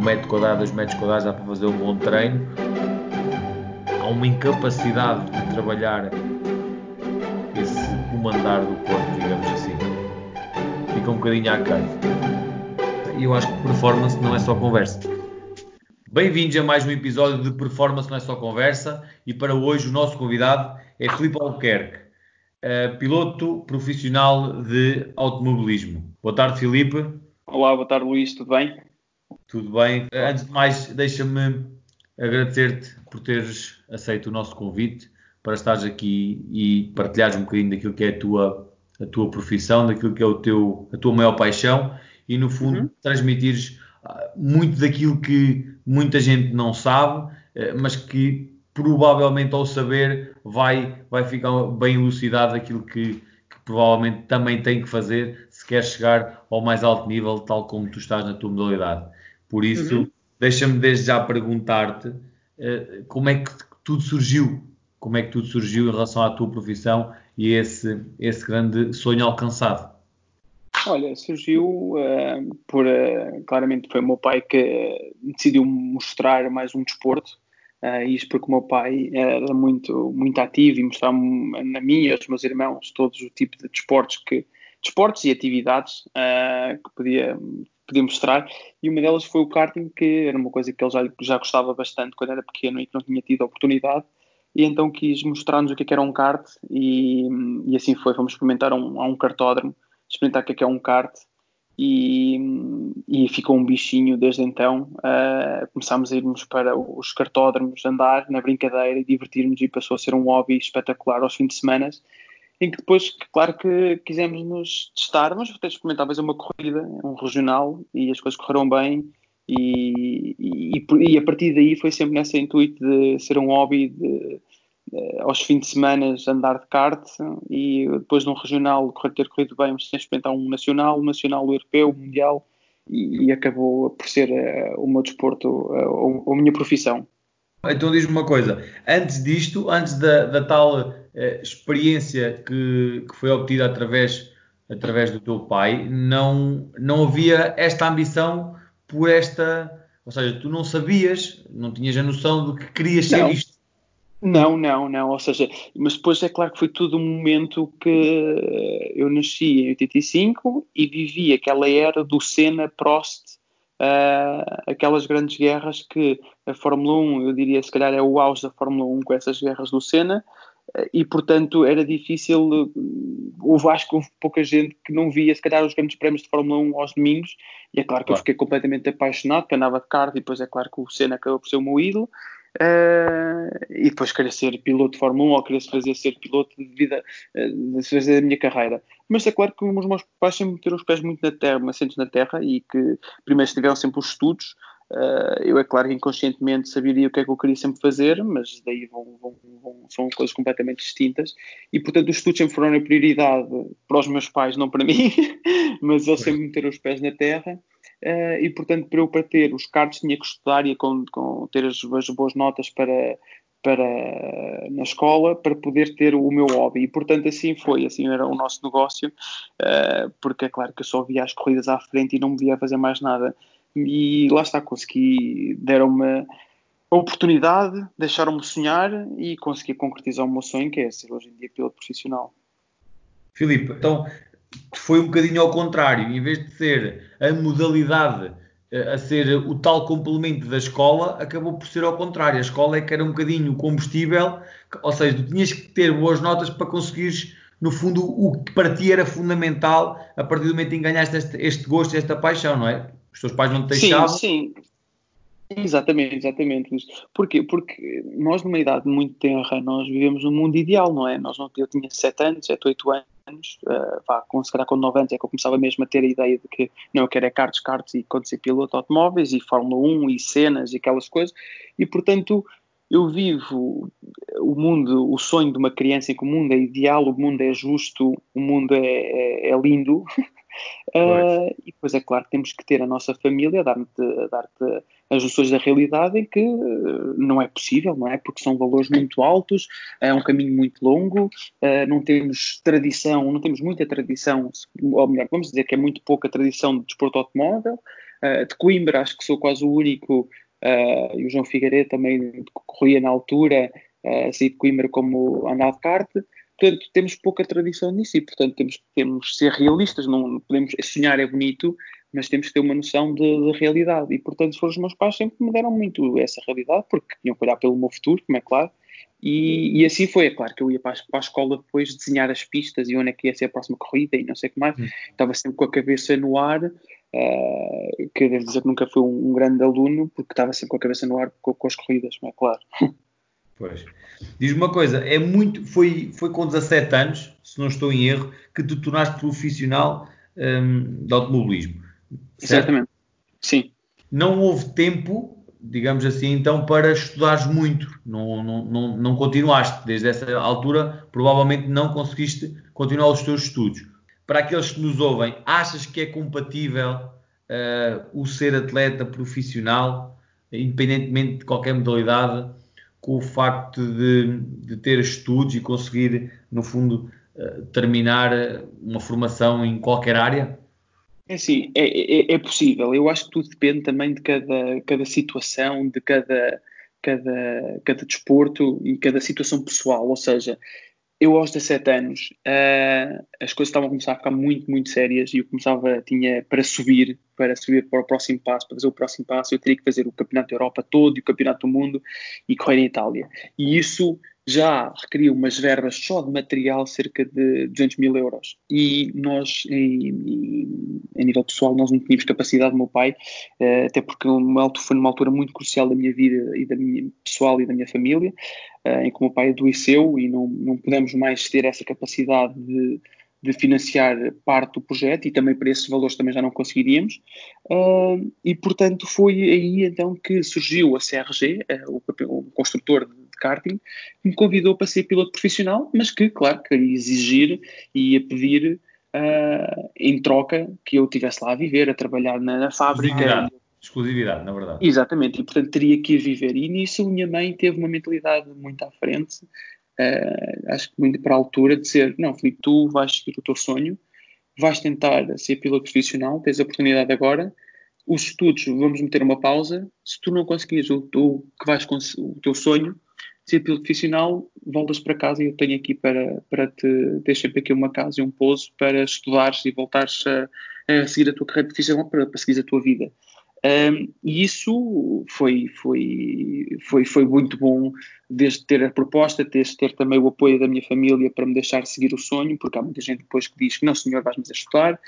um metro quadrado, dois metros quadrados dá para fazer um bom treino. Há uma incapacidade de trabalhar esse comandar do corpo, digamos assim. Fica um bocadinho aquém. E eu acho que performance não é só conversa. Bem-vindos a mais um episódio de Performance Não é Só Conversa e para hoje o nosso convidado é Filipe Albuquerque, uh, piloto profissional de automobilismo. Boa tarde, Filipe. Olá, boa tarde, Luís, tudo bem? Tudo bem. Antes de mais, deixa-me agradecer-te por teres aceito o nosso convite para estares aqui e partilhares um bocadinho daquilo que é a tua, a tua profissão, daquilo que é o teu, a tua maior paixão e, no fundo, uhum. transmitires ah, muito daquilo que muita gente não sabe, eh, mas que provavelmente ao saber vai, vai ficar bem elucidado aquilo que, que provavelmente também tem que fazer se quer chegar ao mais alto nível, tal como tu estás na tua modalidade. Por isso, uhum. deixa-me desde já perguntar-te uh, como é que tudo surgiu, como é que tudo surgiu em relação à tua profissão e esse, esse grande sonho alcançado. Olha, surgiu uh, por. Uh, claramente foi o meu pai que decidiu mostrar mais um desporto. Uh, isto porque o meu pai era muito, muito ativo e mostrava a mim e aos meus irmãos todos o tipo de desportos que. Desportos e atividades que podia podia mostrar, e uma delas foi o karting, que era uma coisa que ele já, já gostava bastante quando era pequeno e que não tinha tido oportunidade, e então quis mostrar-nos o que, é que era um kart, e, e assim foi, fomos experimentar um, a um experimentar o que é, que é um kart, e, e, ficou um bichinho desde então. Uh, começámos a irmos para os cartódromos, andar na brincadeira e divertirmos, e passou a ser um hobby espetacular aos fins de semana em que depois, claro que quisemos nos testar, mas até experimentar fazer uma corrida, um regional, e as coisas correram bem, e, e, e, a partir daí foi sempre nesse intuito de ser um hobby de, de, aos fins de semana andar de kart e depois num regional ter corrido bem, mas sem experimentar um nacional, um nacional europeu, um mundial e, e, acabou por ser uh, o meu desporto, uh, a minha profissão. Então diz-me uma coisa, antes disto, antes da, da tal experiência que, que, foi obtida através, através do teu pai, não, não havia esta ambição por esta. Ou seja, tu não sabias, não tinhas a noção do que querias ser não. isto. Não, não, não. Ou seja, mas depois é claro que foi tudo um momento que eu nasci em 85 e vivi aquela era do Senna, Prost, uh, aquelas grandes guerras que a Fórmula 1, eu diria, se calhar é o auge da Fórmula 1 com essas guerras do Senna, e portanto era difícil, houve acho que houve pouca gente que não via se calhar os grandes prémios de Fórmula 1 aos domingos, e é claro que claro. eu fiquei completamente apaixonado, que andava de kart, e depois é claro que o Senna acabou por ser o meu ídolo, Uh, e depois querer ser piloto de Fórmula 1 ou querer fazer ser piloto de vida, uh, de fazer a minha carreira. Mas é claro que os meus pais sempre meteram os pés muito na terra, assentes na terra, e que primeiro tiveram sempre os estudos. Uh, eu, é claro que inconscientemente saberia o que é que eu queria sempre fazer, mas daí vão, vão, vão, são coisas completamente distintas. E portanto, os estudos sempre foram a prioridade para os meus pais, não para mim, mas eles sempre meteram os pés na terra. Uh, e portanto para eu para ter os cards tinha que estudar e com, com ter as, as, boas notas para, para na escola para poder ter o meu hobby e portanto assim foi, assim era o nosso negócio uh, porque é claro que eu só via as corridas à frente e não me via fazer mais nada e lá está, consegui deram-me a oportunidade, deixaram-me sonhar e consegui concretizar o meu sonho que é ser hoje em dia piloto profissional Filipe, então foi um bocadinho ao contrário, em vez de ser a modalidade eh, a ser o tal complemento da escola, acabou por ser ao contrário. A escola é que era um bocadinho combustível, ou seja, tu tinhas que ter boas notas para conseguires, no fundo, o que para ti era fundamental a partir do momento em que ganhaste este, este gosto, esta paixão, não é? Os teus pais não te deixavam. Sim, sim. Exatamente, exatamente. Porquê? Porque nós, numa idade muito tenra, nós vivemos um mundo ideal, não é? Nós, eu tinha 7 anos, 7, 8 anos, uh, vá, com, se calhar com 9 anos é que eu começava mesmo a ter a ideia de que não, eu quero é karts, karts e quando ser piloto de automóveis e Fórmula 1 e cenas e aquelas coisas, e portanto eu vivo o mundo, o sonho de uma criança em que o mundo é ideal, o mundo é justo, o mundo é, é, é lindo, Uh, e depois é claro que temos que ter a nossa família dar-te dar as noções da realidade em que uh, não é possível, não é? Porque são valores muito altos, é um caminho muito longo, uh, não temos tradição, não temos muita tradição, ou melhor, vamos dizer que é muito pouca tradição de desporto automóvel. de Coimbra, acho que sou quase o único, e o João Figueiredo também corria na altura, uh, sair de Coimbra como andar de kart. Portanto, temos pouca tradição nisso e, portanto, temos, temos que ser realistas. Não podemos sonhar é bonito, mas temos que ter uma noção de, de, realidade. E, portanto, foram os meus pais sempre me deram muito essa realidade, porque tinham que olhar pelo meu futuro, como é claro. E, e assim foi, é claro que eu ia para a, para a, escola depois desenhar as pistas e onde é que ia ser a próxima corrida e não sei o que mais. Hum. Estava sempre com a cabeça no ar, uh, que devo dizer que nunca fui um, um, grande aluno, porque estava sempre com a cabeça no ar com, com as corridas, como é claro. Pois. Diz-me uma coisa, é muito, foi, foi com 17 anos, se não estou em erro, que tu tornaste profissional um, de automobilismo. Certo? Exatamente. Sim. Não houve tempo, digamos assim, então, para estudares muito. Não, não, não, não continuaste. Desde essa altura, provavelmente não conseguiste continuar os teus estudos. Para aqueles que nos ouvem, achas que é compatível uh, o ser atleta profissional, independentemente de qualquer modalidade? Com o facto de, de ter estudos e conseguir, no fundo, uh, terminar eh, uma formação em qualquer área? É sim, é, é, é, possível. Eu acho que tudo depende também de cada, cada situação, de cada, cada, cada desporto e cada situação pessoal. Ou seja, eu aos 17 anos uh, as coisas estavam a começar a ficar muito, muito sérias e eu começava, tinha para subir, para subir para o próximo passo, para fazer o próximo passo, eu teria que fazer o Campeonato da Europa todo e o Campeonato do Mundo e correr em Itália. E isso já requeria umas verbas só de material, cerca de 200 mil euros. E nós, em, em, em nível pessoal, nós não tínhamos capacidade, meu pai, uh, até porque uma, foi numa altura muito crucial da minha vida e da minha pessoal e da minha família, uh, em que o meu pai adoeceu e não, não pudemos mais ter essa capacidade de, de financiar parte do projeto e também para esses valores também já não conseguiríamos. Uh, e, portanto, foi aí então que surgiu a CRG, uh, o, o, construtor de karting, que me convidou para ser piloto profissional, mas que, claro, queria exigir e ia pedir uh, em troca que eu estivesse lá a viver, a trabalhar na, na fábrica. Exclusividade, na verdade. Exatamente, e portanto teria que ir viver. E nisso a minha mãe teve uma mentalidade muito à frente, uh, acho que muito para a altura, de dizer: Não, Filipe, tu vais seguir o teu sonho, vais tentar ser piloto profissional, tens a oportunidade agora. Os estudos, vamos meter uma pausa. Se tu não conseguires o, o que vais o teu sonho, ser piloto profissional, voltas para casa e eu tenho aqui para, para te deixar aqui uma casa e um pouso para estudares e voltares a, a seguir a tua carreira profissional para, para seguir a tua vida. Um, e isso foi, foi, foi, foi muito bom, desde ter a proposta, desde ter também o apoio da minha família para me deixar seguir o sonho, porque há muita gente depois que diz que não, senhor, vais-me estudar.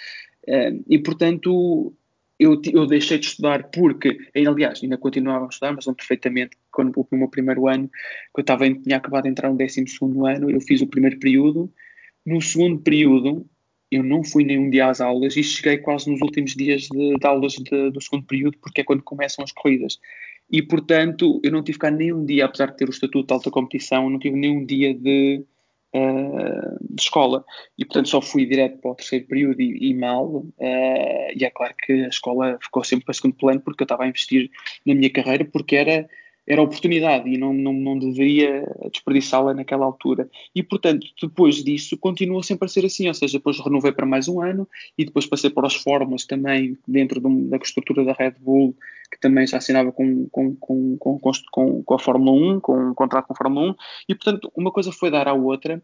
Um, e portanto, eu, eu, deixei de estudar porque, aliás, ainda continuava a estudar, mas não perfeitamente, quando o meu primeiro ano, que eu estava, tinha acabado de entrar no 12 ano, eu fiz o primeiro período. No segundo período, eu não fui nenhum dia às aulas e cheguei quase nos últimos dias de, de aulas de, do segundo período, porque é quando começam as corridas. E, portanto, eu não tive cá nenhum dia, apesar de ter o estatuto de alta competição, não tive nenhum dia de, uh, de escola. E, portanto, só fui direto para o terceiro período e, e mal. Uh, e é claro que a escola ficou sempre para segundo plano, porque eu estava a investir na minha carreira, porque era era oportunidade e não, não, não deveria desperdiçá-la naquela altura. E, portanto, depois disso, continua sempre a ser assim, ou seja, depois renovei para mais um ano e depois passei para os fórmulas também dentro de, da estrutura da Red Bull, que também já assinava com, com, com, com, com, com a Fórmula 1, com um contrato com a Fórmula 1, e, portanto, uma coisa foi dar à outra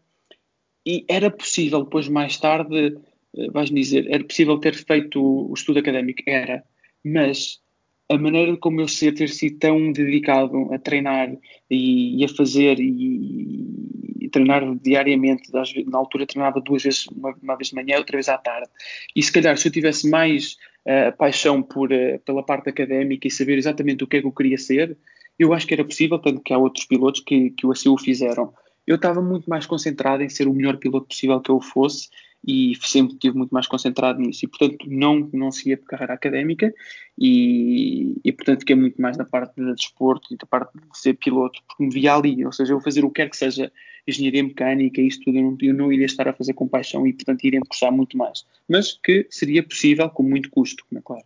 e era possível depois, mais tarde, eh, vais-me dizer, era possível ter feito o estudo académico? Era, mas a maneira como eu sei ter sido tão dedicado a treinar e, e a fazer e, e, treinar diariamente, na altura treinava duas vezes, uma, uma, vez de manhã, outra vez à tarde. E se calhar se eu tivesse mais uh, paixão por, uh, pela parte académica e saber exatamente o que é que eu queria ser, eu acho que era possível, tanto que há outros pilotos que, que assim o fizeram. Eu estava muito mais concentrado em ser o melhor piloto possível que eu fosse e sempre estive muito mais concentrado nisso. E, portanto, não, não segui a carreira académica e, e, portanto, fiquei muito mais na parte de desporto e da parte de ser piloto, porque me via ali. Ou seja, eu fazer o que quer que seja engenharia mecânica, isso tudo, eu não, eu não iria estar a fazer com paixão e, portanto, iria me custar muito mais. Mas que seria possível com muito custo, é claro.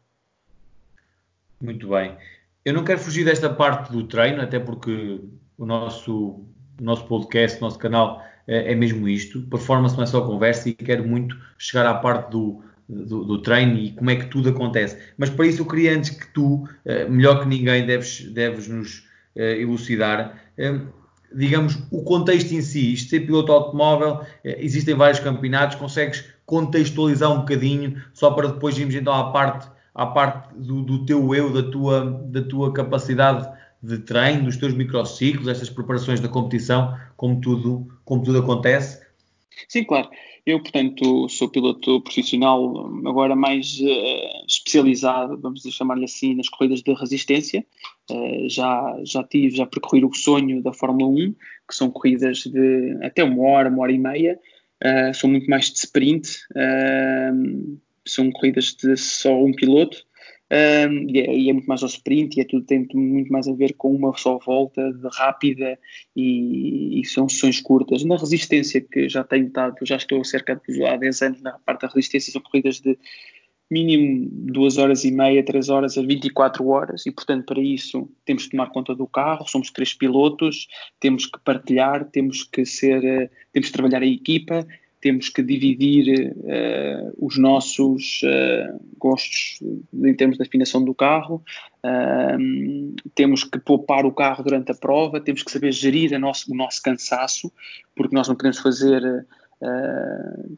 Muito bem. Eu não quero fugir desta parte do treino, até porque o nosso, o nosso podcast, o nosso canal é, é mesmo isto. Performance não é só conversa e quero muito chegar à parte do, do, do, treino e como é que tudo acontece. Mas para isso eu queria antes que tu, eh, melhor que ninguém, deves, deves nos eh, elucidar, eh, digamos, o contexto em si. Isto ser piloto automóvel, existem vários campeonatos, consegues contextualizar um bocadinho, só para depois irmos então à parte à parte do, do teu eu, da tua, da tua capacidade de treino, dos teus microciclos, estas preparações da competição, como tudo, como tudo acontece? Sim, claro. Eu, portanto, sou piloto profissional, agora mais uh, especializado, vamos chamar-lhe assim, nas corridas de resistência. Uh, já, já tive, já percorri o sonho da Fórmula 1, que são corridas de até uma hora, uma hora e meia. Uh, sou muito mais de sprint são corridas de só um piloto um, e, é, e, é, muito mais ao sprint e é tudo tem muito mais a ver com uma só volta de rápida e, e, são sessões curtas. Na resistência que já tenho estado, já estou cerca de há 10 anos na parte da resistência, são corridas de mínimo 2 horas e meia, 3 horas a 24 horas e portanto para isso temos que tomar conta do carro, somos três pilotos, temos que partilhar, temos que ser, eh, temos que trabalhar em equipa, temos que dividir uh, os nossos uh, gostos em termos da afinação do carro, uh, temos que poupar o carro durante a prova, temos que saber gerir nosso, o nosso cansaço, porque nós não podemos fazer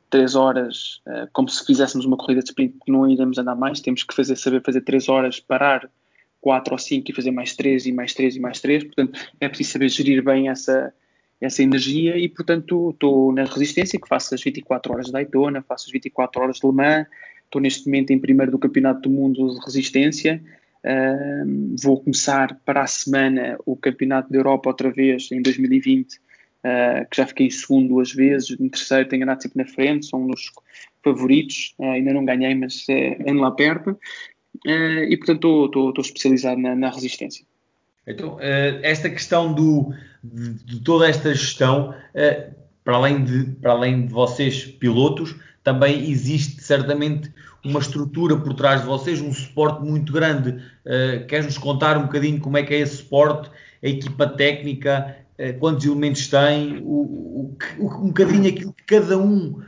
três horas como se fizéssemos uma corrida de sprint, porque não iremos andar mais, temos que fazer, saber fazer três horas, parar quatro ou cinco e fazer mais três e mais três e mais três, portanto é preciso saber gerir bem essa essa energia e, portanto, estou na resistência, que faço as 24 horas de Daytona, faço as 24 horas de Le Mans, estou neste momento em primeiro do Campeonato do Mundo de Resistência, uh, vou começar para a semana o Campeonato da Europa outra vez, em 2020, uh, ah, que já fiquei em segundo duas vezes, em terceiro tenho andado sempre na frente, são um dos favoritos, uh, ainda não ganhei, mas uh, ando lá perto, e portanto estou especializado na, na resistência. Então, esta questão do de, de toda esta gestão, uh, para, além de, para além de vocês, pilotos, também existe certamente uma estrutura por trás de vocês, um suporte muito grande. Uh, Queres-nos contar um bocadinho como é que é esse suporte, a equipa técnica, quantos elementos tem, o, o, um bocadinho aquilo que cada um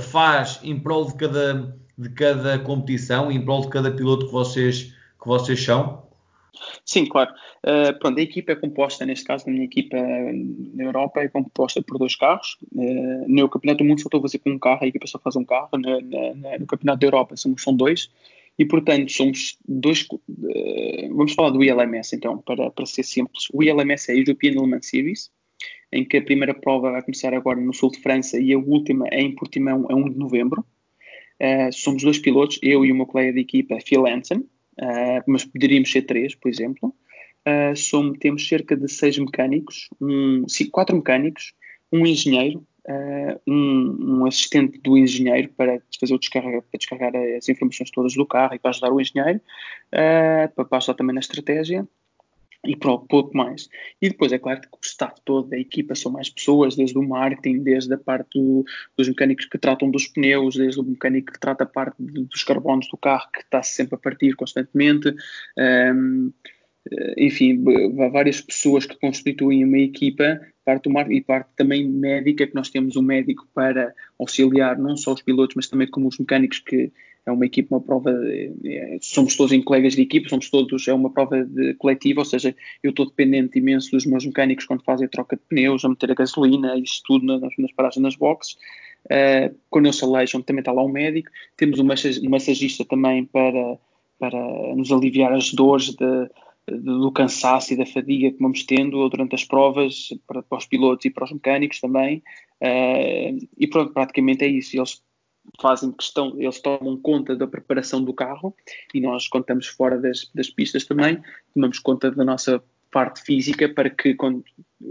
faz em prol de cada, de cada competição, em prol de cada piloto que vocês, que vocês são? Sim, claro. Uh, pronto, a equipa é composta, neste caso, a minha equipa na Europa é composta por dois carros. Uh, no Campeonato do Mundo só estou a fazer com um carro, a equipa só faz um carro. Na, na, no Campeonato da Europa somos, são dois. E, portanto, somos dois. Uh, vamos falar do ILMS, então, para, para ser simples. O ILMS é a European Le Mans Series, em que a primeira prova vai começar agora no sul de França e a última é em Portimão, a 1 de novembro. somos dois pilotos, eu e o meu colega de equipa, Phil Hansen uh, mas poderíamos ser três, por exemplo. Uh, somos, temos cerca de seis mecânicos, um, sim, quatro mecânicos, um engenheiro, uh, um, um, assistente do engenheiro para fazer o descarga, para descarregar as informações todas do carro e para ajudar o engenheiro, para, para ajudar também na estratégia e pronto, pouco mais. E depois é claro que o staff todo da equipa são mais pessoas, desde o marketing, desde a parte do, dos mecânicos que tratam dos pneus, desde o mecânico que trata a parte de, dos carbonos do carro, que está sempre a partir constantemente. Um, enfim, várias pessoas que constituem uma equipa, parte do marketing e parte também médica, que nós temos um médico para auxiliar não só os pilotos, mas também como os mecânicos que é uma equipa, uma prova, é, somos todos em colegas de equipa, somos todos, é uma prova de coletiva, ou seja, eu estou dependente imenso dos meus mecânicos quando fazem a troca de pneus, a meter a gasolina, isso tudo nas, nas paragens nas boxes. Uh, quando eles se também está lá um médico. Temos um massagista também para, para nos aliviar as dores de, do cansaço e da fadiga que vamos tendo durante as provas, para, para os pilotos e para os mecânicos também. Uh, e pronto, praticamente é isso. Eles fazem questão, eles tomam conta da preparação do carro e nós, quando estamos fora das, das pistas também, tomamos conta da nossa parte física para que quando,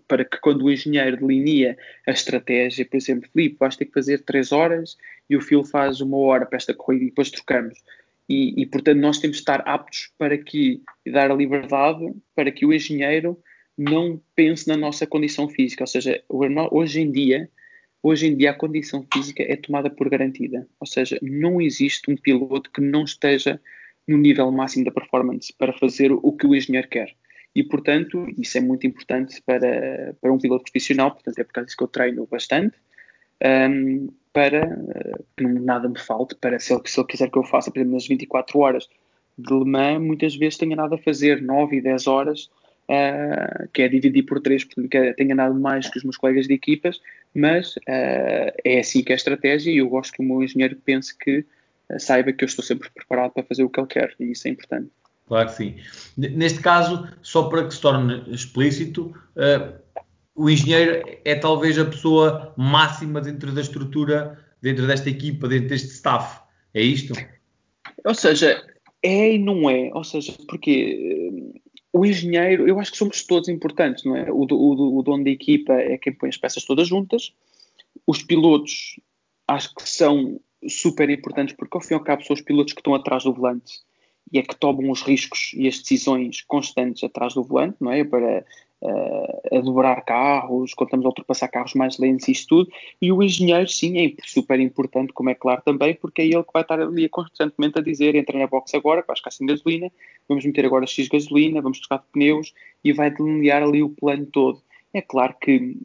para que quando o engenheiro delinea a estratégia, por exemplo, Filipe, vais ter que fazer 3 horas e o Phil faz uma hora para esta corrida e depois trocamos. E, e, portanto nós temos de estar aptos para que dar a liberdade para que o engenheiro não pense na nossa condição física, ou seja, hoje em dia hoje em dia a condição física é tomada por garantida, ou seja, não existe um piloto que não esteja no nível máximo da performance para fazer o que o engenheiro quer. E, portanto, isso é muito importante para, para um piloto profissional, portanto, é por causa disso que eu treino bastante, um, para que nada me falte, para se ele, se ele quiser que eu faça, por exemplo, nas 24 horas de Le Mans, muitas vezes tenha nada a fazer, 9 e 10 horas, uh, que é dividir por 3, portanto, que é, tenha nada mais que os meus colegas de equipas, mas uh, é assim que é a estratégia e eu gosto que o meu engenheiro pense que saiba que eu estou sempre preparado para fazer o que ele quer, e isso é importante. Claro que sim. Neste caso, só para que se torne explícito, o engenheiro é talvez a pessoa máxima dentro da estrutura, dentro desta equipa, dentro deste staff. É isto? Ou seja, é e não é. Ou seja, porque uh, o engenheiro, eu acho que somos todos importantes, não é? O, o, o dono da equipa é quem põe as peças todas juntas. Os pilotos acho que são super importantes porque ao fim e ao cabo são os pilotos que estão atrás do volante e é que tomam os riscos e as decisões constantes atrás do volante, não é? Para uh, a dobrar carros, quando estamos a ultrapassar carros mais lentos isso tudo. E o engenheiro, sim, é super importante, como é claro também, porque é ele que vai estar ali constantemente a dizer: entra na box agora, que vai ficar sem gasolina, vamos meter agora X gasolina, vamos trocar de pneus e vai delinear ali o plano todo. É claro que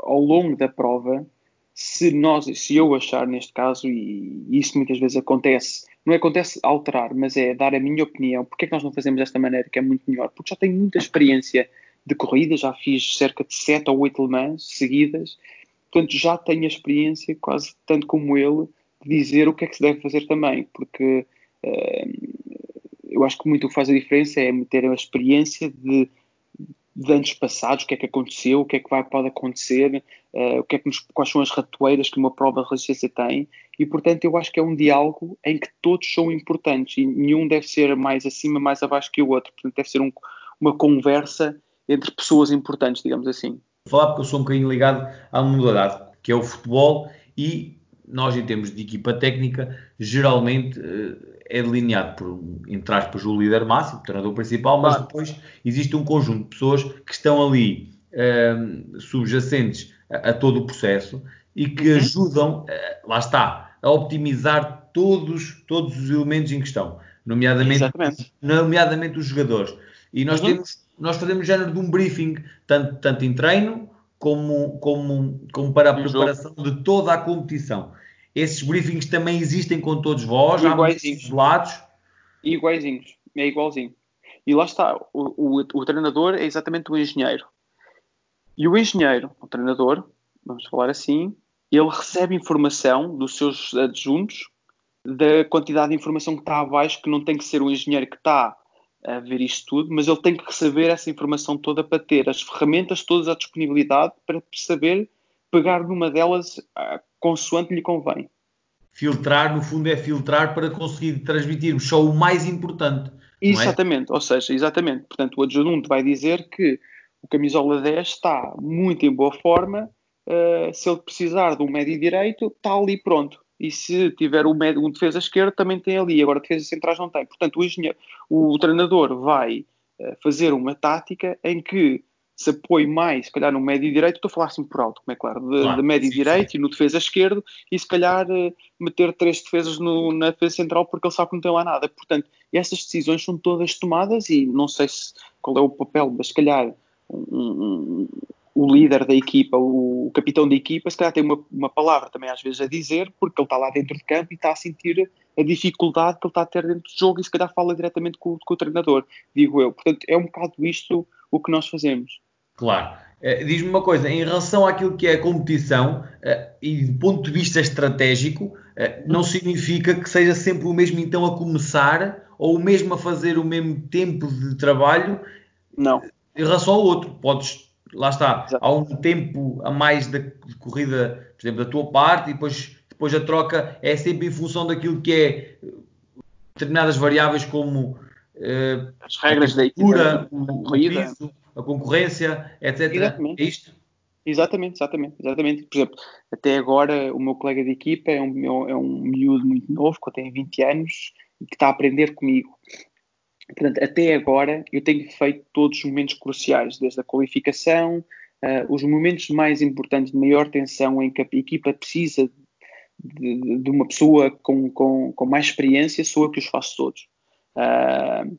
ao longo da prova, se nós, se eu achar neste caso, e isso muitas vezes acontece, não é acontece alterar, mas é dar a minha opinião, porque é que nós não fazemos desta maneira, que é muito melhor, porque já tenho muita experiência de corrida, já fiz cerca de 7 ou 8 Le Mans seguidas, portanto já tenho a experiência, quase tanto como ele, de dizer o que é que se deve fazer também, porque uh, eu acho que muito o que faz a diferença é ter a experiência de de anos passados, o que é que aconteceu, o que é que vai, pode acontecer, uh, o que é que nos, quais são as ratoeiras que uma prova de resistência tem, e portanto eu acho que é um diálogo em que todos são importantes e nenhum deve ser mais acima, mais abaixo que o outro, portanto deve ser um, uma conversa entre pessoas importantes, digamos assim. Vou falar porque eu sou um bocadinho ligado à modalidade, que é o futebol, e nós em termos de equipa técnica, geralmente uh, é delineado por, entre aspas, o líder máximo, o treinador principal, mas depois existe um conjunto de pessoas que estão ali um, subjacentes a, a, todo o processo e que uhum. ajudam, uh, lá está, a optimizar todos, todos os elementos em questão, nomeadamente, nomeadamente os jogadores. E nós uhum. temos, nós fazemos género de um briefing, tanto, tanto em treino como, como, como para a preparação de toda a competição. Esses briefings também existem com todos vós? Iguaizinhos. lados? Iguaizinhos. É igualzinho. E lá está. O, o, o, treinador é exatamente o engenheiro. E o engenheiro, o treinador, vamos falar assim, ele recebe informação dos seus adjuntos da quantidade de informação que está abaixo, que não tem que ser o engenheiro que está a ver isto tudo, mas ele tem que receber essa informação toda para ter as ferramentas todas à disponibilidade para saber pegar numa delas ah, consoante lhe convém. Filtrar, no fundo, é filtrar para conseguir transmitirmos só o mais importante. É? Exatamente, é? ou seja, exatamente. Portanto, o adjunto vai dizer que o camisola 10 está muito em boa forma. Uh, se ele precisar de um médio direito, está ali pronto. E se tiver um, um defesa esquerdo, também tem ali. Agora, defesa centrais não tem. Portanto, o, engenheiro, o treinador vai uh, fazer uma tática em que se apoie mais, se calhar, no médio direito, estou a falar assim por alto, como é claro, de, claro, de médio direito sim. e no defesa esquerdo, e se calhar uh, meter três defesas no, na defesa central porque ele sabe que não tem lá nada. Portanto, essas decisões são todas tomadas e não sei se, qual é o papel, mas se calhar um, um, o líder da equipa, o, capitão da equipa, se calhar tem uma, uma palavra também às vezes a dizer, porque ele está lá dentro de campo e está a sentir a dificuldade que ele está a ter dentro do jogo e se calhar fala diretamente com, com o treinador, digo eu. Portanto, é um bocado isto o que nós fazemos. Claro. Uh, Diz-me uma coisa, em relação àquilo que é a competição uh, e do ponto de vista estratégico, uh, não significa que seja sempre o mesmo então a começar ou o mesmo a fazer o mesmo tempo de trabalho não. em relação ao outro. Podes, lá está, Exato. há um tempo a mais de, corrida, por exemplo, da tua parte e depois, depois a troca é sempre em função daquilo que é determinadas variáveis como as regras da equipa, o, piso, a concorrência, etc. Exatamente. É isto? Exatamente, exatamente, exatamente. Por exemplo, até agora o meu colega de equipa é um, é um miúdo muito novo, que tem 20 anos, e que está a aprender comigo. Portanto, até agora eu tenho feito todos os momentos cruciais, desde a qualificação, uh, os momentos mais importantes de maior tensão em que a equipa precisa de, de uma pessoa com, com, com, mais experiência, sou eu que os faço todos. Uh,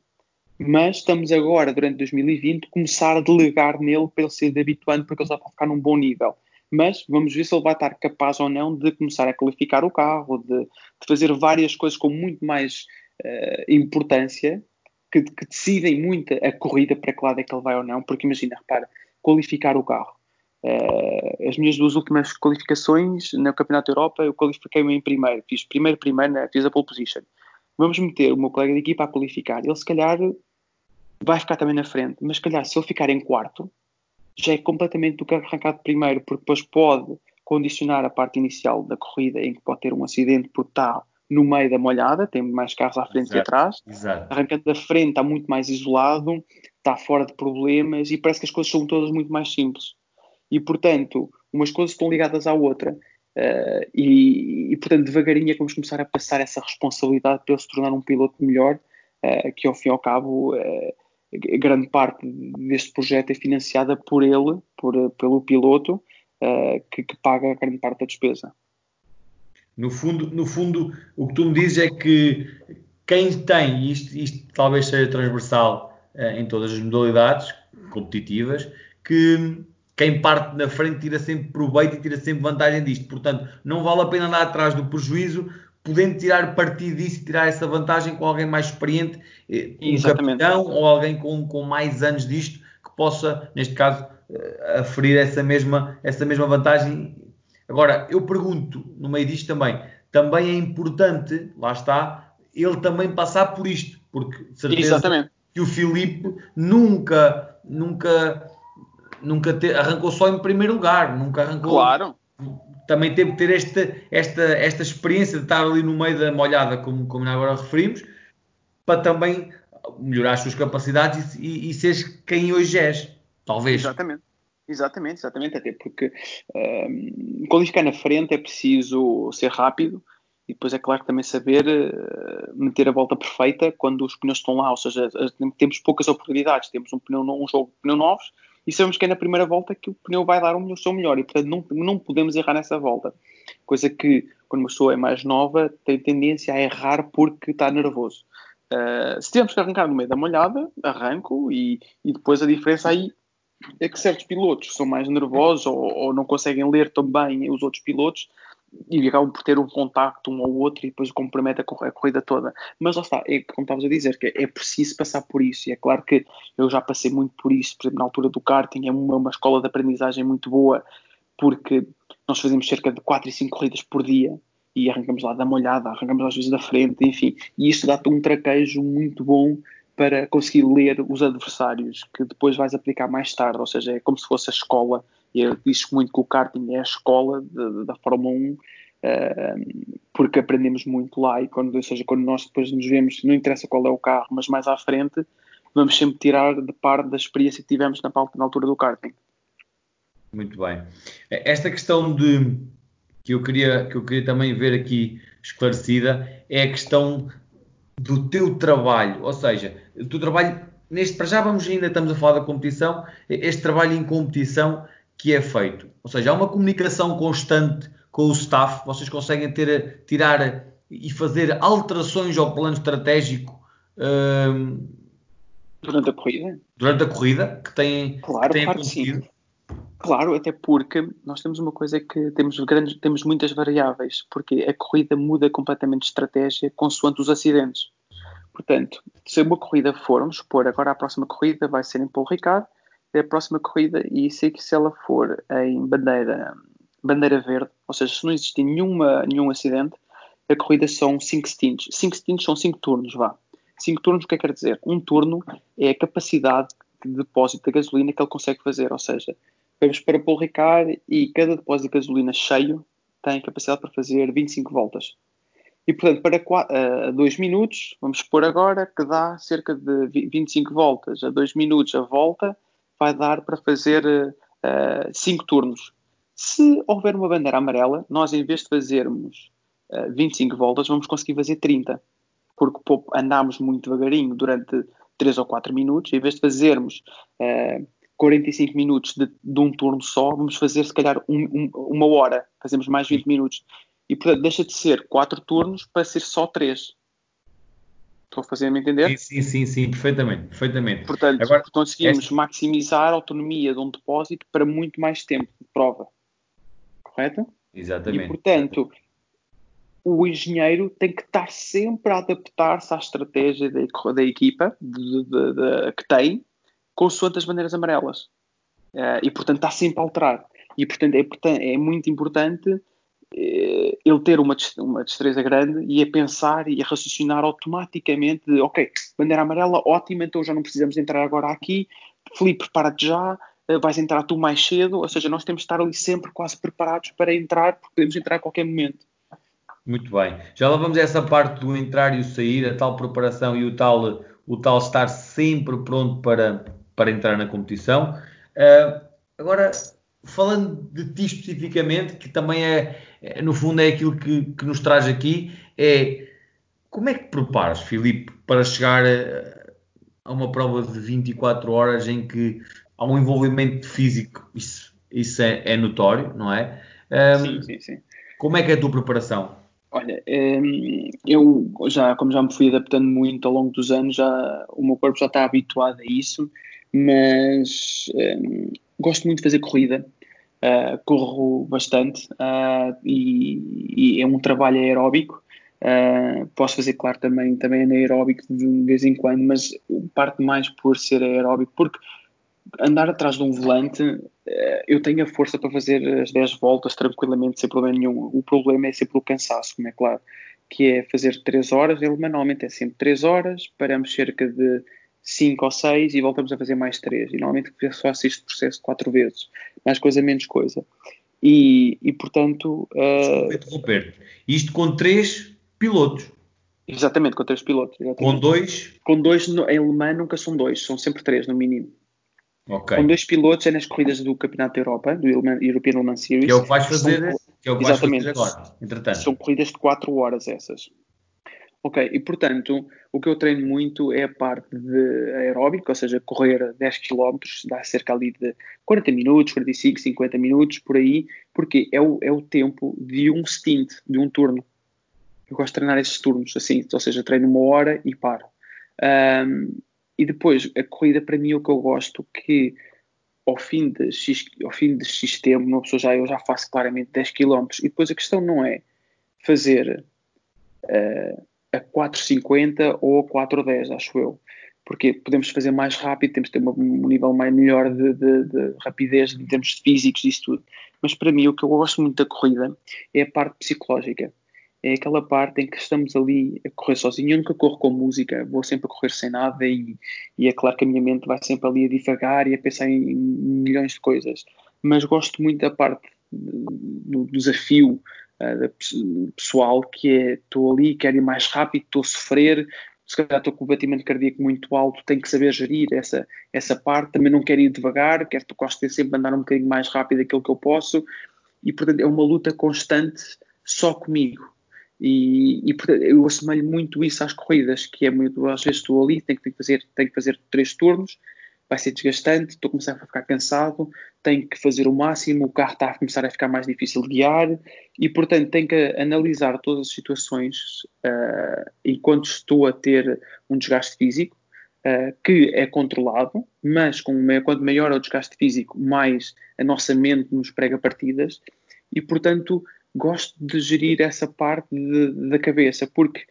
mas estamos agora, durante 2020, começar a delegar nele para ele ser habituante, porque ele já a ficar num bom nível. Mas vamos ver se ele vai estar capaz ou não de começar a qualificar o carro, de, de fazer várias coisas com muito mais uh, importância, que, que, decidem muito a corrida para que lado é que ele vai ou não, porque imagina, repara, qualificar o carro. Uh, as minhas duas últimas qualificações no Campeonato da Europa, eu qualifiquei-me em primeiro, fiz primeiro, primeiro, fiz a pole position. Vamos meter o meu colega de equipa a qualificar. Ele, se calhar, vai ficar também na frente, mas, se calhar, se ele ficar em quarto, já é completamente do que arrancar de primeiro, porque depois pode condicionar a parte inicial da corrida, em que pode ter um acidente porque está no meio da molhada, tem mais carros à frente exato, e atrás. Exato. Arrancando da frente está muito mais isolado, está fora de problemas e parece que as coisas são todas muito mais simples. E, portanto, umas coisas estão ligadas à outra. Uh, e, e, portanto, devagarinho é que vamos começar a passar essa responsabilidade para ele se tornar um piloto melhor, uh, que ao fim e ao cabo, uh, grande parte deste projeto é financiada por ele, por, pelo piloto, que, que, paga grande parte da despesa. No fundo, no fundo, o que tu me dizes é que quem tem, isto, isto talvez seja transversal em todas as modalidades competitivas, que quem parte na frente tira sempre proveito e tira sempre vantagem disto. Portanto, não vale a pena andar atrás do prejuízo, podendo tirar partido disso e tirar essa vantagem com alguém mais experiente, eh, um capitão ou alguém com, com mais anos disto, que possa, neste caso, eh, aferir essa mesma, essa mesma vantagem. Agora, eu pergunto, no meio disto também, também é importante, lá está, ele também passar por isto, porque certeza Exatamente. que o Filipe nunca, nunca nunca te, arrancou só em primeiro lugar, nunca arrancou. Claro. Também teve que ter esta, esta, esta experiência de estar ali no meio da molhada, como, como agora referimos, para também melhorar as suas capacidades e, e, e seres quem hoje és, talvez. Exatamente. Exatamente, exatamente, até porque um, qualificar na frente é preciso ser rápido e depois é claro também saber uh, meter a volta perfeita quando os pneus estão lá, ou seja, temos poucas oportunidades, temos um, pneu, um jogo de pneus novos e sabemos que é na primeira volta que o pneu vai dar o seu melhor e, portanto, não, não podemos errar nessa volta. Coisa que, quando uma pessoa é mais nova, tem tendência a errar porque está nervoso. Uh, se tivermos que arrancar no meio da molhada, arranco e, e depois a diferença aí é que certos pilotos são mais nervosos ou, ou não conseguem ler tão bem os outros pilotos e acabam por ter um contacto um ao outro e depois compromete a, a corrida toda. Mas lá está, é como estavas a dizer, que é preciso passar por isso. E é claro que eu já passei muito por isso, por exemplo, na altura do karting, é uma, uma escola de aprendizagem muito boa, porque nós fazemos cerca de 4 e 5 corridas por dia e arrancamos lá da molhada, arrancamos às vezes da frente, enfim. E isto dá-te um traquejo muito bom para conseguir ler os adversários, que depois vais aplicar mais tarde, ou seja, é como se fosse a escola e eu disse muito que o karting é a escola de, da Fórmula 1, uh, eh, porque aprendemos muito lá e quando, ou seja, quando nós depois nos vemos, não interessa qual é o carro, mas mais à frente, vamos sempre tirar de parte da experiência que tivemos na, na altura do karting. Muito bem. Esta questão de que eu queria que eu queria também ver aqui esclarecida é a questão do teu trabalho, ou seja, o teu trabalho neste para já vamos ainda estamos a falar da competição, este trabalho em competição que é feito. Ou seja, há uma comunicação constante com o staff, vocês conseguem ter, tirar e fazer alterações ao plano estratégico um, durante a corrida. Durante a corrida, que têm, claro, que têm claro acontecido. Sim. Claro, até porque nós temos uma coisa que temos grandes, temos muitas variáveis, porque a corrida muda completamente de estratégia consoante os acidentes. Portanto, se uma corrida for, vamos supor, agora a próxima corrida vai ser em Paul Ricard, a próxima corrida e sei que se ela for em bandeira, bandeira verde, ou seja, se não existir nenhuma, nenhum acidente, a corrida são 5 stints. 5 stints são 5 turnos, vá. 5 turnos, o que é que quer dizer? Um turno é a capacidade de depósito da gasolina que ele consegue fazer, ou seja, vamos para Paul Ricard e cada depósito de gasolina cheio tem capacidade para fazer 25 voltas. E, portanto, para 2 uh, minutos, vamos supor agora que dá cerca de 25 voltas. A 2 minutos a volta vai dar para fazer 5 uh, turnos. Se houver uma bandeira amarela, nós em vez de fazermos uh, 25 voltas, vamos conseguir fazer 30. Porque pô, andámos muito devagarinho durante 3 ou 4 minutos, em vez de fazermos uh, 45 minutos de, de, um turno só, vamos fazer se calhar um, um, uma hora, fazemos mais 20 minutos. E portanto deixa de ser 4 turnos para ser só 3. Estou a fazer-me entender? Sim, sim, sim, perfeitamente, perfeitamente. Portanto, Agora, conseguimos esta... maximizar a autonomia de um depósito para muito mais tempo de prova. Correto? Exatamente. E, portanto, o engenheiro tem que estar sempre a adaptar-se à estratégia da, da equipa de, de, de, que tem, consoante as bandeiras amarelas. Uh, e, portanto, está sempre a alterar. E, portanto, é, é muito importante ele ter uma, uma destreza grande e a pensar e a raciocinar automaticamente de, ok, bandeira amarela, ótimo, então já não precisamos entrar agora aqui, Felipe, prepara-te já, eh, vais entrar tu mais cedo, ou seja, nós temos de estar ali sempre quase preparados para entrar, porque podemos entrar a qualquer momento. Muito bem. Já lá vamos a essa parte do entrar e o sair, a tal preparação e o tal, o tal estar sempre pronto para, para entrar na competição. Uh, agora, falando de ti especificamente, que também é, é no fundo é aquilo que, que, nos traz aqui, é como é que preparas, Filipe, para chegar a, a, uma prova de 24 horas em que há um envolvimento físico, isso, isso é, é notório, não é? Um, sim, sim, sim. Como é que é a tua preparação? Olha, eu já, como já me fui adaptando muito ao longo dos anos, já, o meu corpo já está habituado a isso, mas gosto muito de fazer corrida, uh, corro bastante uh, e, e, é um trabalho aeróbico. Uh, posso fazer, claro, também, também anaeróbico de vez em quando, mas parte mais por ser aeróbico, porque andar atrás de um volante, eu tenho a força para fazer as 10 voltas tranquilamente, sem problema nenhum. O problema é sempre o cansaço, como é claro, que é fazer 3 horas. Ele manualmente é sempre 3 horas, paramos cerca de 5 ou 6 e voltamos a fazer mais 3. E normalmente faço este processo 4 vezes, mais coisa, menos coisa. E, e portanto. Uh... Isto com 3 pilotos. Exatamente, com 3 pilotos. Exatamente. Com 2? Com 2 em alemã nunca são 2, são sempre 3 no mínimo. Okay. Com dois pilotos é nas corridas do Campeonato da Europa, do European Le Mans Series. Que é o que vais fazer, são, que é o que vais fazer agora, entretanto. São corridas de 4 horas essas. Ok, e portanto, o que eu treino muito é a parte de aeróbico, ou seja, correr 10 km, dá cerca ali de 40 minutos, 45, 50 minutos, por aí, porque é o, é o tempo de um stint, de um turno. Eu gosto de treinar esses turnos, assim, ou seja, treino uma hora e paro. Um, e depois, a corrida para mim é o que eu gosto, que ao fim de X, ao fim de X tempo, uma pessoa já, eu já faço claramente 10 km, e depois a questão não é fazer... Uh, a 4,50 ou a 4,10, acho eu. Porque podemos fazer mais rápido, temos que ter um nível mais melhor de, de, de rapidez em termos físicos e isso tudo. Mas para mim, o que eu gosto muito da corrida é a parte psicológica. É aquela parte em que estamos ali a correr sozinho. Eu nunca corro com música, vou sempre a correr sem nada e, e é claro que a minha mente vai sempre ali a divagar e a pensar em milhões de coisas. Mas gosto muito da parte do desafio, uh, pessoal, que é estou ali, quero ir mais rápido, estou a sofrer, se calhar estou com o batimento cardíaco muito alto, tenho que saber gerir essa, essa parte, também não quero ir devagar, quero, gosto de sempre andar um bocadinho mais rápido aquilo que eu posso, e portanto é uma luta constante só comigo. E, e portanto, eu assemelho muito isso às corridas, que é muito, às vezes estou ali, tenho que fazer, tenho que fazer três turnos, vai ser desgastante, estou a começar a ficar cansado, tenho que fazer o máximo, o carro está a começar a ficar mais difícil de guiar e, portanto, tenho que analisar todas as situações uh, enquanto estou a ter um desgaste físico, uh, que é controlado, mas com, quanto maior é o desgaste físico, mais a nossa mente nos prega partidas e, portanto, gosto de gerir essa parte da cabeça, porque,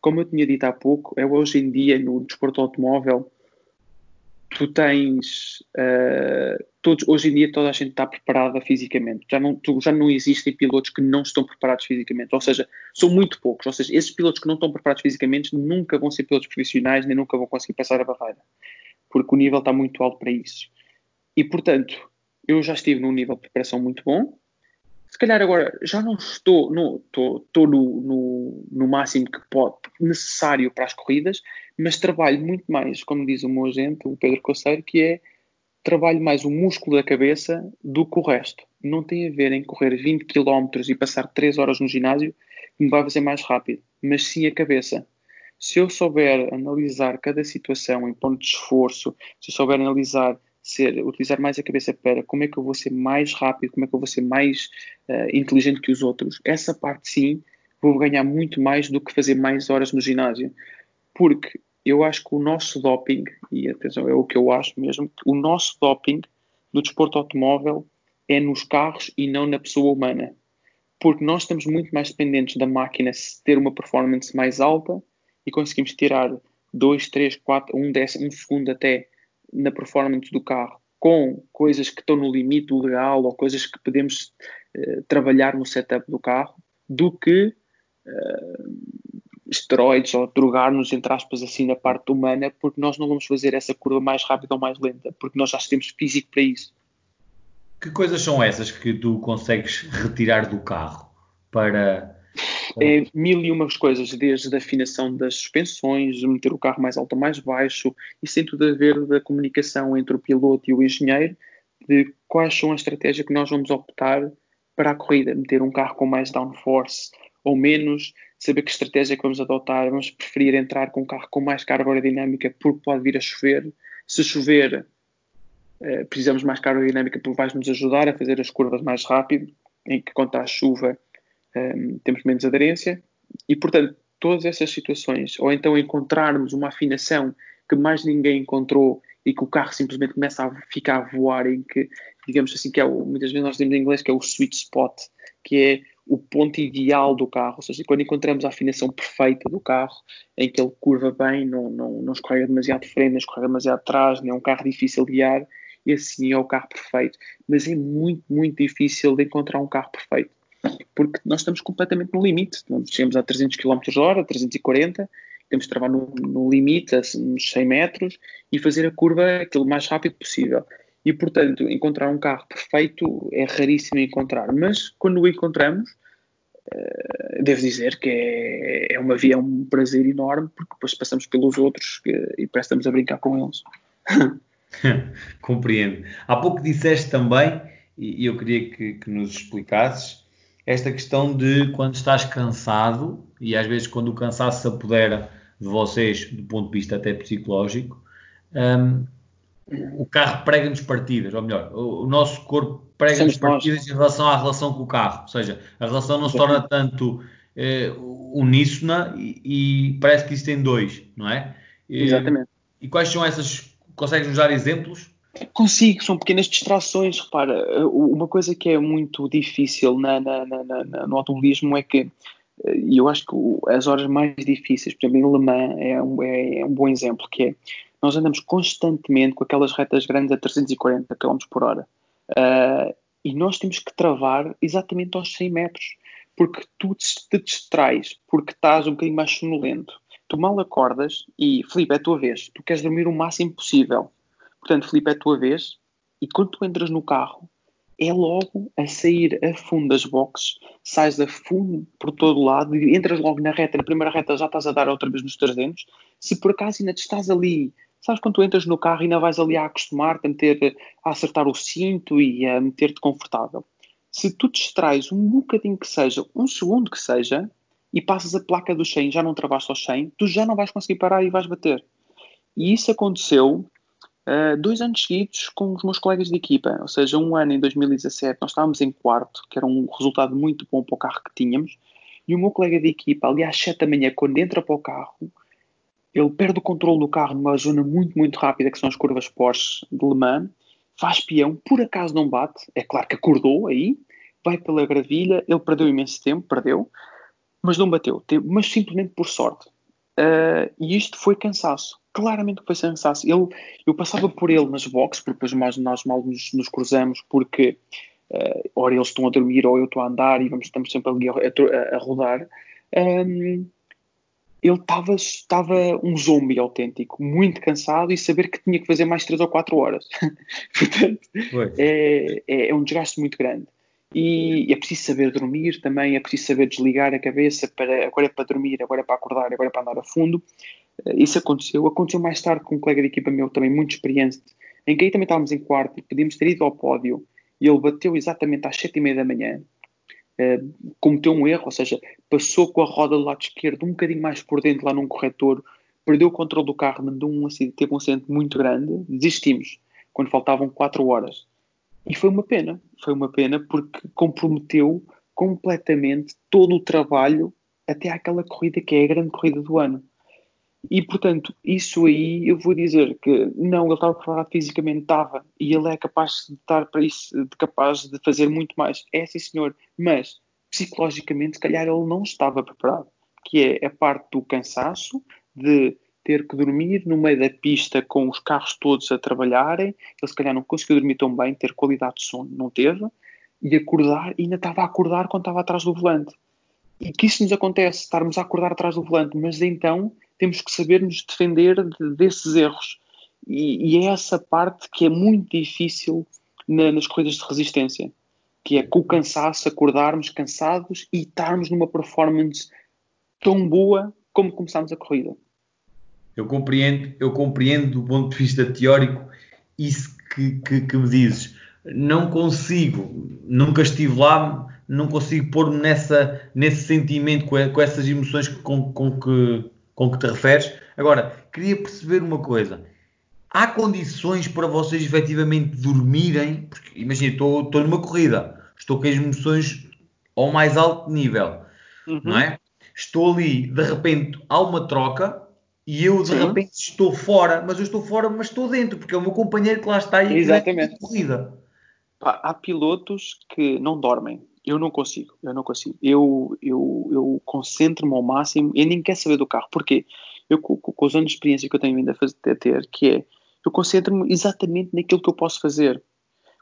como eu tinha dito há pouco, é hoje em dia no desporto automóvel tu tens uh, todos, hoje em dia toda a gente está preparada fisicamente. Já não, tu, já não existem pilotos que não estão preparados fisicamente. Ou seja, são muito poucos. Ou seja, esses pilotos que não estão preparados fisicamente nunca vão ser pilotos profissionais nem nunca vão conseguir passar a barreira. Porque o nível está muito alto para isso. E portanto, eu já estive num nível de preparação muito bom se calhar agora já não estou, no, estou, estou no, no, no, máximo que pode, necessário para as corridas, mas trabalho muito mais, como diz o meu agente, o Pedro Coceiro, que é trabalho mais o músculo da cabeça do que o resto. Não tem a ver em correr 20 km e passar 3 horas no ginásio que me vai fazer mais rápido, mas sim a cabeça. Se eu souber analisar cada situação em ponto de esforço, se eu souber analisar, ser, utilizar mais a cabeça para como é que eu vou ser mais rápido, como é que eu vou ser mais uh, inteligente que os outros, essa parte sim vou ganhar muito mais do que fazer mais horas no ginásio. Porque eu acho que o nosso doping, e atenção, é o que eu acho mesmo, o nosso doping do desporto automóvel é nos carros e não na pessoa humana. Porque nós estamos muito mais dependentes da máquina ter uma performance mais alta e conseguimos tirar 2, 3, 4, 1 décimo, um segundo até na performance do carro com coisas que estão no limite legal ou coisas que podemos uh, trabalhar no setup do carro do que uh, esteroides ou drogar-nos, entre aspas, assim na parte humana, porque nós não vamos fazer essa curva mais rápida ou mais lenta, porque nós já temos físico para isso. Que coisas são essas que tu consegues retirar do carro para é mil e umas coisas, desde a afinação das suspensões, meter o carro mais alto ou mais baixo, isso tem tudo a ver da comunicação entre o piloto e o engenheiro, de quais são as estratégias que nós vamos optar para a corrida, meter um carro com mais downforce ou menos, saber que estratégia que vamos adotar, vamos preferir entrar com um carro com mais carga aerodinâmica porque pode vir a chover, se chover eh, precisamos mais carga aerodinâmica porque vai nos ajudar a fazer as curvas mais rápido, em que contra a chuva um, temos menos aderência e, portanto, todas essas situações, ou então encontrarmos uma afinação que mais ninguém encontrou e que o carro simplesmente começa a ficar a voar em que, digamos assim, que é o, muitas vezes nós dizemos em inglês que é o sweet spot, que é o ponto ideal do carro, ou seja, quando encontramos a afinação perfeita do carro, em que ele curva bem, não, não, não escorrega demasiado de frente, não escorrega demasiado de trás, nem é um carro difícil de guiar, esse é o carro perfeito. Mas é muito, muito difícil de encontrar um carro perfeito porque nós estamos completamente no limite. Chegamos a 300 km hora, 340, temos de travar no, no limite, nos 100 metros, e fazer a curva aquilo mais rápido possível. E, portanto, encontrar um carro perfeito é raríssimo encontrar, mas quando o encontramos, uh, devo dizer que é, é uma via, é um prazer enorme, porque depois passamos pelos outros e parece a brincar com eles. Compreendo. Há pouco disseste também, e eu queria que, que nos explicasses, esta questão de quando estás cansado, e às vezes quando o cansaço se apodera de vocês, do ponto de vista até psicológico, um, o carro prega-nos partidas, ou melhor, o, nosso corpo prega-nos partidas em relação à relação com o carro. Ou seja, a relação não se torna tanto eh, uníssona e, e, parece que isso tem dois, não é? E, Exatamente. E quais são essas? Consegues nos dar exemplos? Consigo, são pequenas distrações. Repara, uma coisa que é muito difícil na, na, na, no automobilismo é que, e eu acho que as horas mais difíceis, por exemplo, em Le Mans é um, é, é um bom exemplo, que é nós andamos constantemente com aquelas retas grandes a 340 km por hora uh, e nós temos que travar exatamente aos 100 metros, porque tu te distrais, porque estás um bocadinho mais sonolento. Tu mal acordas e, Felipe, é a tua vez, tu queres dormir o máximo possível Portanto, Filipe, é a tua vez. E quando tu entras no carro, é logo a sair a fundo das boxes, sais a fundo por todo lado e entras logo na reta. Na primeira reta já estás a dar outra vez nos 300. Se por acaso ainda te estás ali, sabes quando tu entras no carro e ainda vais ali a acostumar-te a, meter, a acertar o cinto e a meter-te confortável. Se tu te extrais um bocadinho que seja, um segundo que seja, e passas a placa do 100 já não travaste ao 100, tu já não vais conseguir parar e vais bater. E isso aconteceu Uh, dois anos seguidos com os meus colegas de equipa, ou seja, um ano em 2017 nós estávamos em quarto, que era um resultado muito bom para o carro que tínhamos, e o meu colega de equipa, ali às 7 da manhã, quando entra para o carro, ele perde o controle do carro numa zona muito, muito rápida, que são as curvas Porsche de Le Mans, faz peão, por acaso não bate, é claro que acordou aí, vai pela gravilha, ele perdeu imenso tempo, perdeu, mas não bateu, mas simplesmente por sorte. Uh, e isto foi cansaço claramente foi cansaço. Ele, eu passava por ele nas boxes, porque depois nós mal nos, nos cruzamos, porque uh, ora eles estão a dormir ou eu estou a andar e vamos, estamos sempre ali a, a, a rodar. Um, ele estava estava um zombie autêntico, muito cansado e saber que tinha que fazer mais 3 ou 4 horas. Portanto, é, é, é, um desgaste muito grande. E é preciso saber dormir também, é preciso saber desligar a cabeça para agora é para dormir, agora é para acordar, agora é para andar a fundo. Eh, isso aconteceu. Aconteceu mais tarde com um colega de equipa meu também muito experiente em que aí também estávamos em quarto e podíamos ter ido ao pódio, e ele bateu exatamente às sete e meia da manhã, uh, cometeu um erro, ou seja, passou com a roda do lado esquerdo um bocadinho mais por dentro lá num corretor, perdeu o controle do carro, mandou um acidente, teve um acidente muito grande, desistimos quando faltavam quatro horas. E foi uma pena, foi uma pena porque comprometeu completamente todo o trabalho até àquela corrida que é a grande corrida do ano. E, portanto, isso aí eu vou dizer que não, ele estava preparado fisicamente, estava, e ele é capaz de estar para isso, de capaz de fazer muito mais. É sim, senhor, mas psicologicamente, se calhar, ele não estava preparado, que é a parte do cansaço, de ter que dormir no meio da pista com os carros todos a trabalharem, ele se calhar não conseguiu dormir tão bem, ter qualidade de sono, não teve, e acordar, e ainda estava a acordar quando estava atrás do volante. E que isso nos acontece, estarmos a acordar atrás do volante, mas então temos que saber nos defender de, desses erros. E, e, é essa parte que é muito difícil na, nas corridas de resistência, que é com o cansaço, acordarmos cansados e estarmos numa performance tão boa como começámos a corrida. Eu compreendo, eu compreendo do ponto de vista teórico isso que, que, que me dizes. Não consigo, nunca estive lá, não consigo pôr-me nessa, nesse sentimento, com, com essas emoções com, com que com que te referes. Agora, queria perceber uma coisa. Há condições para vocês efetivamente dormirem? Porque imagina, estou, estou numa corrida, estou com as emoções ao mais alto nível, uhum. não é? Estou ali, de repente há uma troca e eu de Sim. repente estou fora, mas eu estou fora, mas estou dentro, porque é o meu companheiro que lá está e Exatamente. É corrida. Há pilotos que não dormem. Eu não consigo, eu não consigo. Eu, eu, eu concentro-me ao máximo e nem quero saber do carro. Porquê? Eu, com, com, os anos de experiência que eu tenho vindo a, fazer, a ter, que é, eu concentro-me exatamente naquilo que eu posso fazer.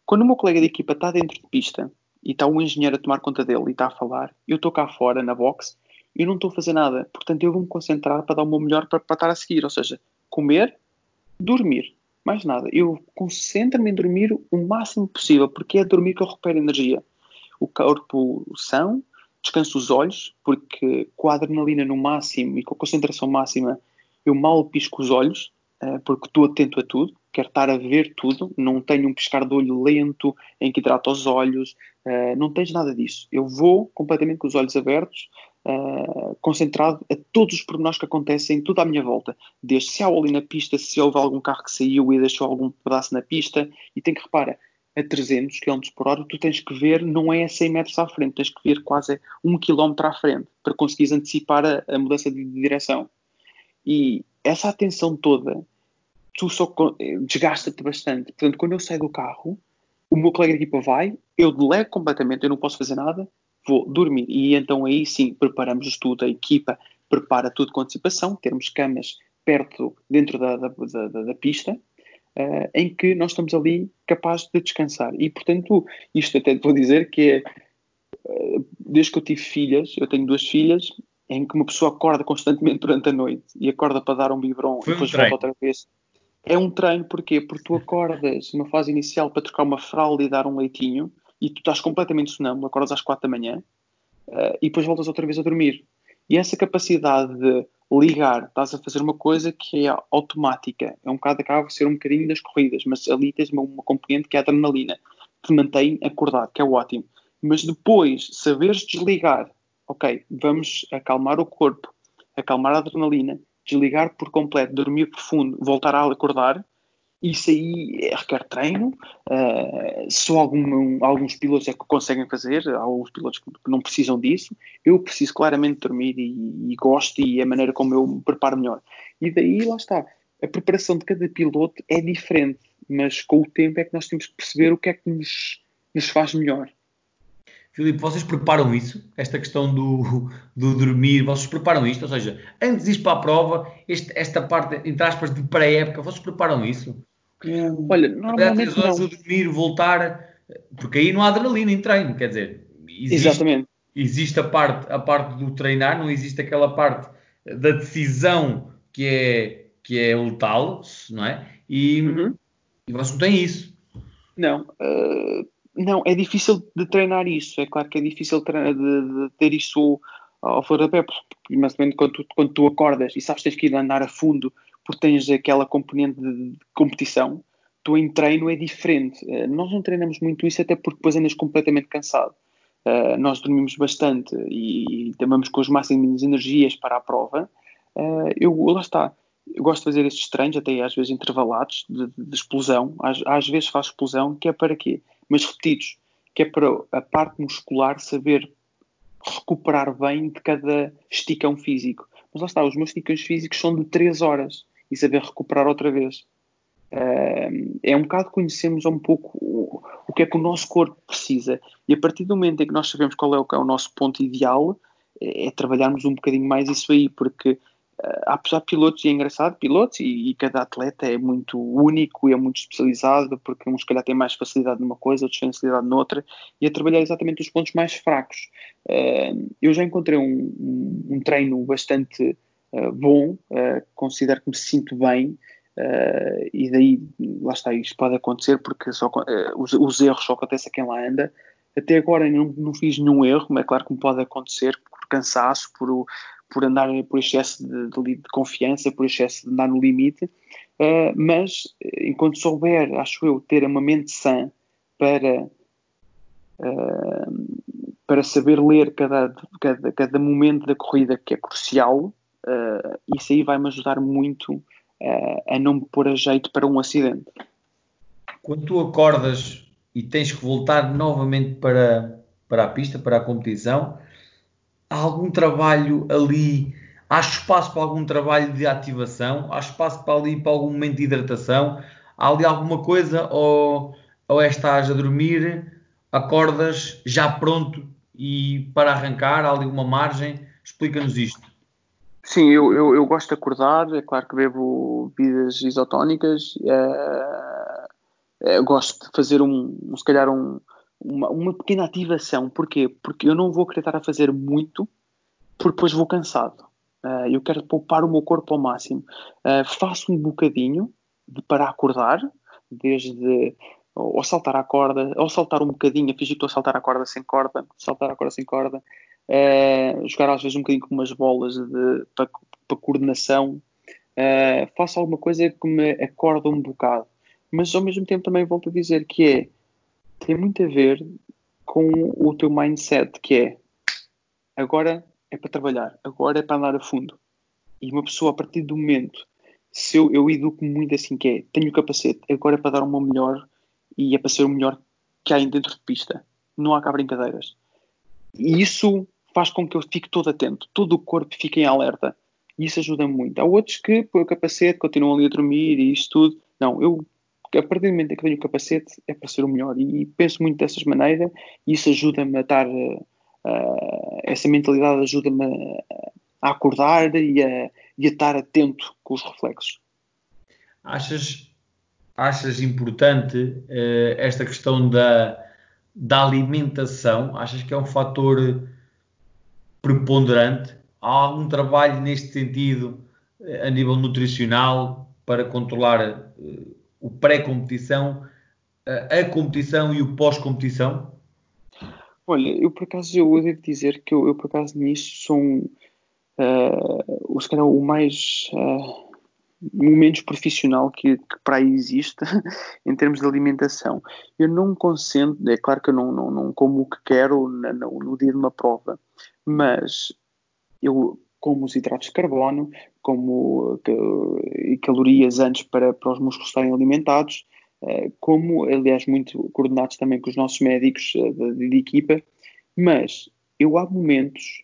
Quando o meu colega de equipa está dentro de pista e está um engenheiro a tomar conta dele e está a falar, eu estou cá fora, na box, e não estou a fazer nada. Portanto, eu vou-me concentrar para dar o meu melhor para, para estar a seguir. Ou seja, comer, dormir. Mais nada. Eu concentro-me em dormir o máximo possível, porque é dormir que eu recupero energia o corpo são, descanso os olhos, porque com a adrenalina no máximo e com a concentração máxima eu mal pisco os olhos, uh, porque estou atento a tudo, quero estar a ver tudo, não tenho um piscar de olho lento em que hidrato os olhos, uh, não tens nada disso. Eu vou completamente com os olhos abertos, uh, concentrado a todos os pormenores que acontecem tudo à minha volta. Desde se há ali na pista, se houve algum carro que saiu e deixou algum pedaço na pista, e tem que reparar, a 300 km por hora, tu tens que ver, não é a 100 metros à frente, tens que ver quase 1 km à frente para conseguires antecipar a, a mudança de, de direção. E essa atenção toda, tu só desgasta-te bastante. Portanto, quando eu saio do carro, o meu colega de equipa vai, eu delego completamente, eu não posso fazer nada, vou dormir. E então aí sim, preparamos tudo, a equipa prepara tudo com antecipação, termos camas perto, dentro da, da, da, da pista, uh, em que nós estamos ali capazes de descansar. E, portanto, isto até vou dizer que é, uh, desde que eu tive filhas, eu tenho duas filhas, em que uma pessoa acorda constantemente durante a noite e acorda para dar um biberon Foi e depois um volta outra vez. É um treino, porquê? Porque tu acordas numa fase inicial para trocar uma fralda e dar um leitinho e tu estás completamente sonâmbulo, acordas às quatro da manhã uh, e depois voltas outra vez a dormir. E essa capacidade de ligar, estás a fazer uma coisa que é automática, é um bocado, acaba de ser um bocadinho das corridas, mas ali tens uma, uma componente que é a adrenalina, que te mantém acordado, que é ótimo. Mas depois, saberes desligar, ok, vamos acalmar o corpo, acalmar a adrenalina, desligar por completo, dormir profundo, voltar a acordar, isso aí requer treino. Uh, só algum, alguns pilotos é que conseguem fazer, há alguns pilotos que não precisam disso. Eu preciso claramente dormir e, e gosto e é a maneira como eu me preparo melhor. E daí, lá está. A preparação de cada piloto é diferente, mas com o tempo é que nós temos que perceber o que é que nos, nos faz melhor. Filipe, vocês preparam isso? Esta questão do, do dormir, vocês preparam isto? Ou seja, antes de ir para a prova, este, esta parte, entre aspas, de pré-época, vocês preparam isso? Olha, normalmente não. de dormir, voltar, porque aí não há adrenalina em treino, quer dizer, existe, Exatamente. existe a parte, a parte do treinar, não existe aquela parte da decisão que é, que é letal, não é? E, uhum. e vocês não têm isso. Não, uh, não, é difícil de treinar isso, é claro que é difícil de, de ter isso ao flor da pé, porque quando tu, quando tu acordas e sabes que tens que ir andar a fundo porque tens aquela componente de competição, tu em treino é diferente. Uh, nós não treinamos muito isso, até porque depois andas completamente cansado. Uh, nós dormimos bastante e, e tomamos com as máximas energias para a prova. Uh, eu, lá está, eu gosto de fazer estes treinos, até às vezes intervalados, de, de explosão. Às, às, vezes faço explosão, que é para quê? Mas repetidos, que é para a parte muscular saber recuperar bem de cada esticão físico. Mas lá está, os meus esticões físicos são de 3 horas e saber recuperar outra vez. É um bocado conhecermos um pouco o, o, que é que o nosso corpo precisa e a partir do momento em que nós sabemos qual é o, é o nosso ponto ideal é, é trabalharmos um bocadinho mais isso aí porque há, há pilotos, e é engraçado, pilotos, e, e, cada atleta é muito único e é muito especializado, porque uns, se calhar, têm mais facilidade numa coisa, outros têm facilidade noutra, e a trabalhar exatamente os pontos mais fracos. Eu já encontrei um, um, um treino bastante uh, bom, uh, considero que me sinto bem, e daí, lá está, isto pode acontecer, porque só, os, os, erros só acontecem a quem lá anda. Até agora não, não fiz nenhum erro, mas é claro que me pode acontecer por cansaço, por, por andar por excesso de, de, de, confiança, por excesso de andar no limite, uh, mas enquanto souber, acho eu, ter uma mente sã para, uh, para saber ler cada, cada, cada momento da corrida que é crucial, uh, isso aí vai-me ajudar muito a não me pôr a jeito para um acidente. Quando tu acordas e tens que voltar novamente para, para a pista, para a competição, há algum trabalho ali, há espaço para algum trabalho de ativação, há espaço para ali para algum momento de hidratação, há ali alguma coisa ou, ou é estás a dormir, acordas já pronto e para arrancar, há ali uma margem? Explica-nos isto. Sim, eu, eu, eu, gosto de acordar, é claro que bebo bebidas isotónicas, é, é, gosto de fazer um, se calhar um, uma, uma pequena ativação. Porquê? Porque eu não vou querer a fazer muito, porque depois vou cansado. Uh, eu quero poupar o meu corpo ao máximo. Uh, faço um bocadinho de para acordar, desde ou saltar a corda, ou saltar um bocadinho, fingir que estou a saltar a corda sem corda, saltar a corda sem corda, uh, jogar às vezes um bocadinho com umas bolas para, coordenação. faço alguma coisa que me acorda um bocado. Mas ao mesmo tempo também volto a dizer que é tem muito a ver com o teu mindset, que é agora é para trabalhar, agora é para andar a fundo. E uma pessoa, a partir do momento, se eu, eu educo muito assim, que é tenho o capacete, agora é para dar o meu melhor e é para ser o melhor que há dentro de pista. Não há cá brincadeiras. E isso faz com que eu fique todo atento, todo o corpo fique em alerta. E isso ajuda muito. Há outros que, põem o capacete, continuam ali a dormir e isso tudo. Não, eu a partir do momento em que tenho o capacete é para ser o melhor e penso muito dessas maneiras e isso ajuda-me a estar uh, essa mentalidade ajuda-me a acordar e a, e a estar atento com os reflexos. Achas, achas importante uh, esta questão da, da alimentação? Achas que é um fator preponderante? Há algum trabalho neste sentido a nível nutricional para controlar uh, o pré-competição, a competição e o pós-competição? Olha, eu por acaso eu devo dizer que eu, eu por acaso nisso sou uh, se calhar, o mais uh, menos profissional que, que para aí existe em termos de alimentação. Eu não concentro, é claro que eu não, não, não como o que quero no, no dia de uma prova, mas eu como os hidratos de carbono, como e calorias antes para, para os músculos estarem alimentados, eh, como, aliás, muito coordenados também com os nossos médicos eh, de, de equipa, mas eu há momentos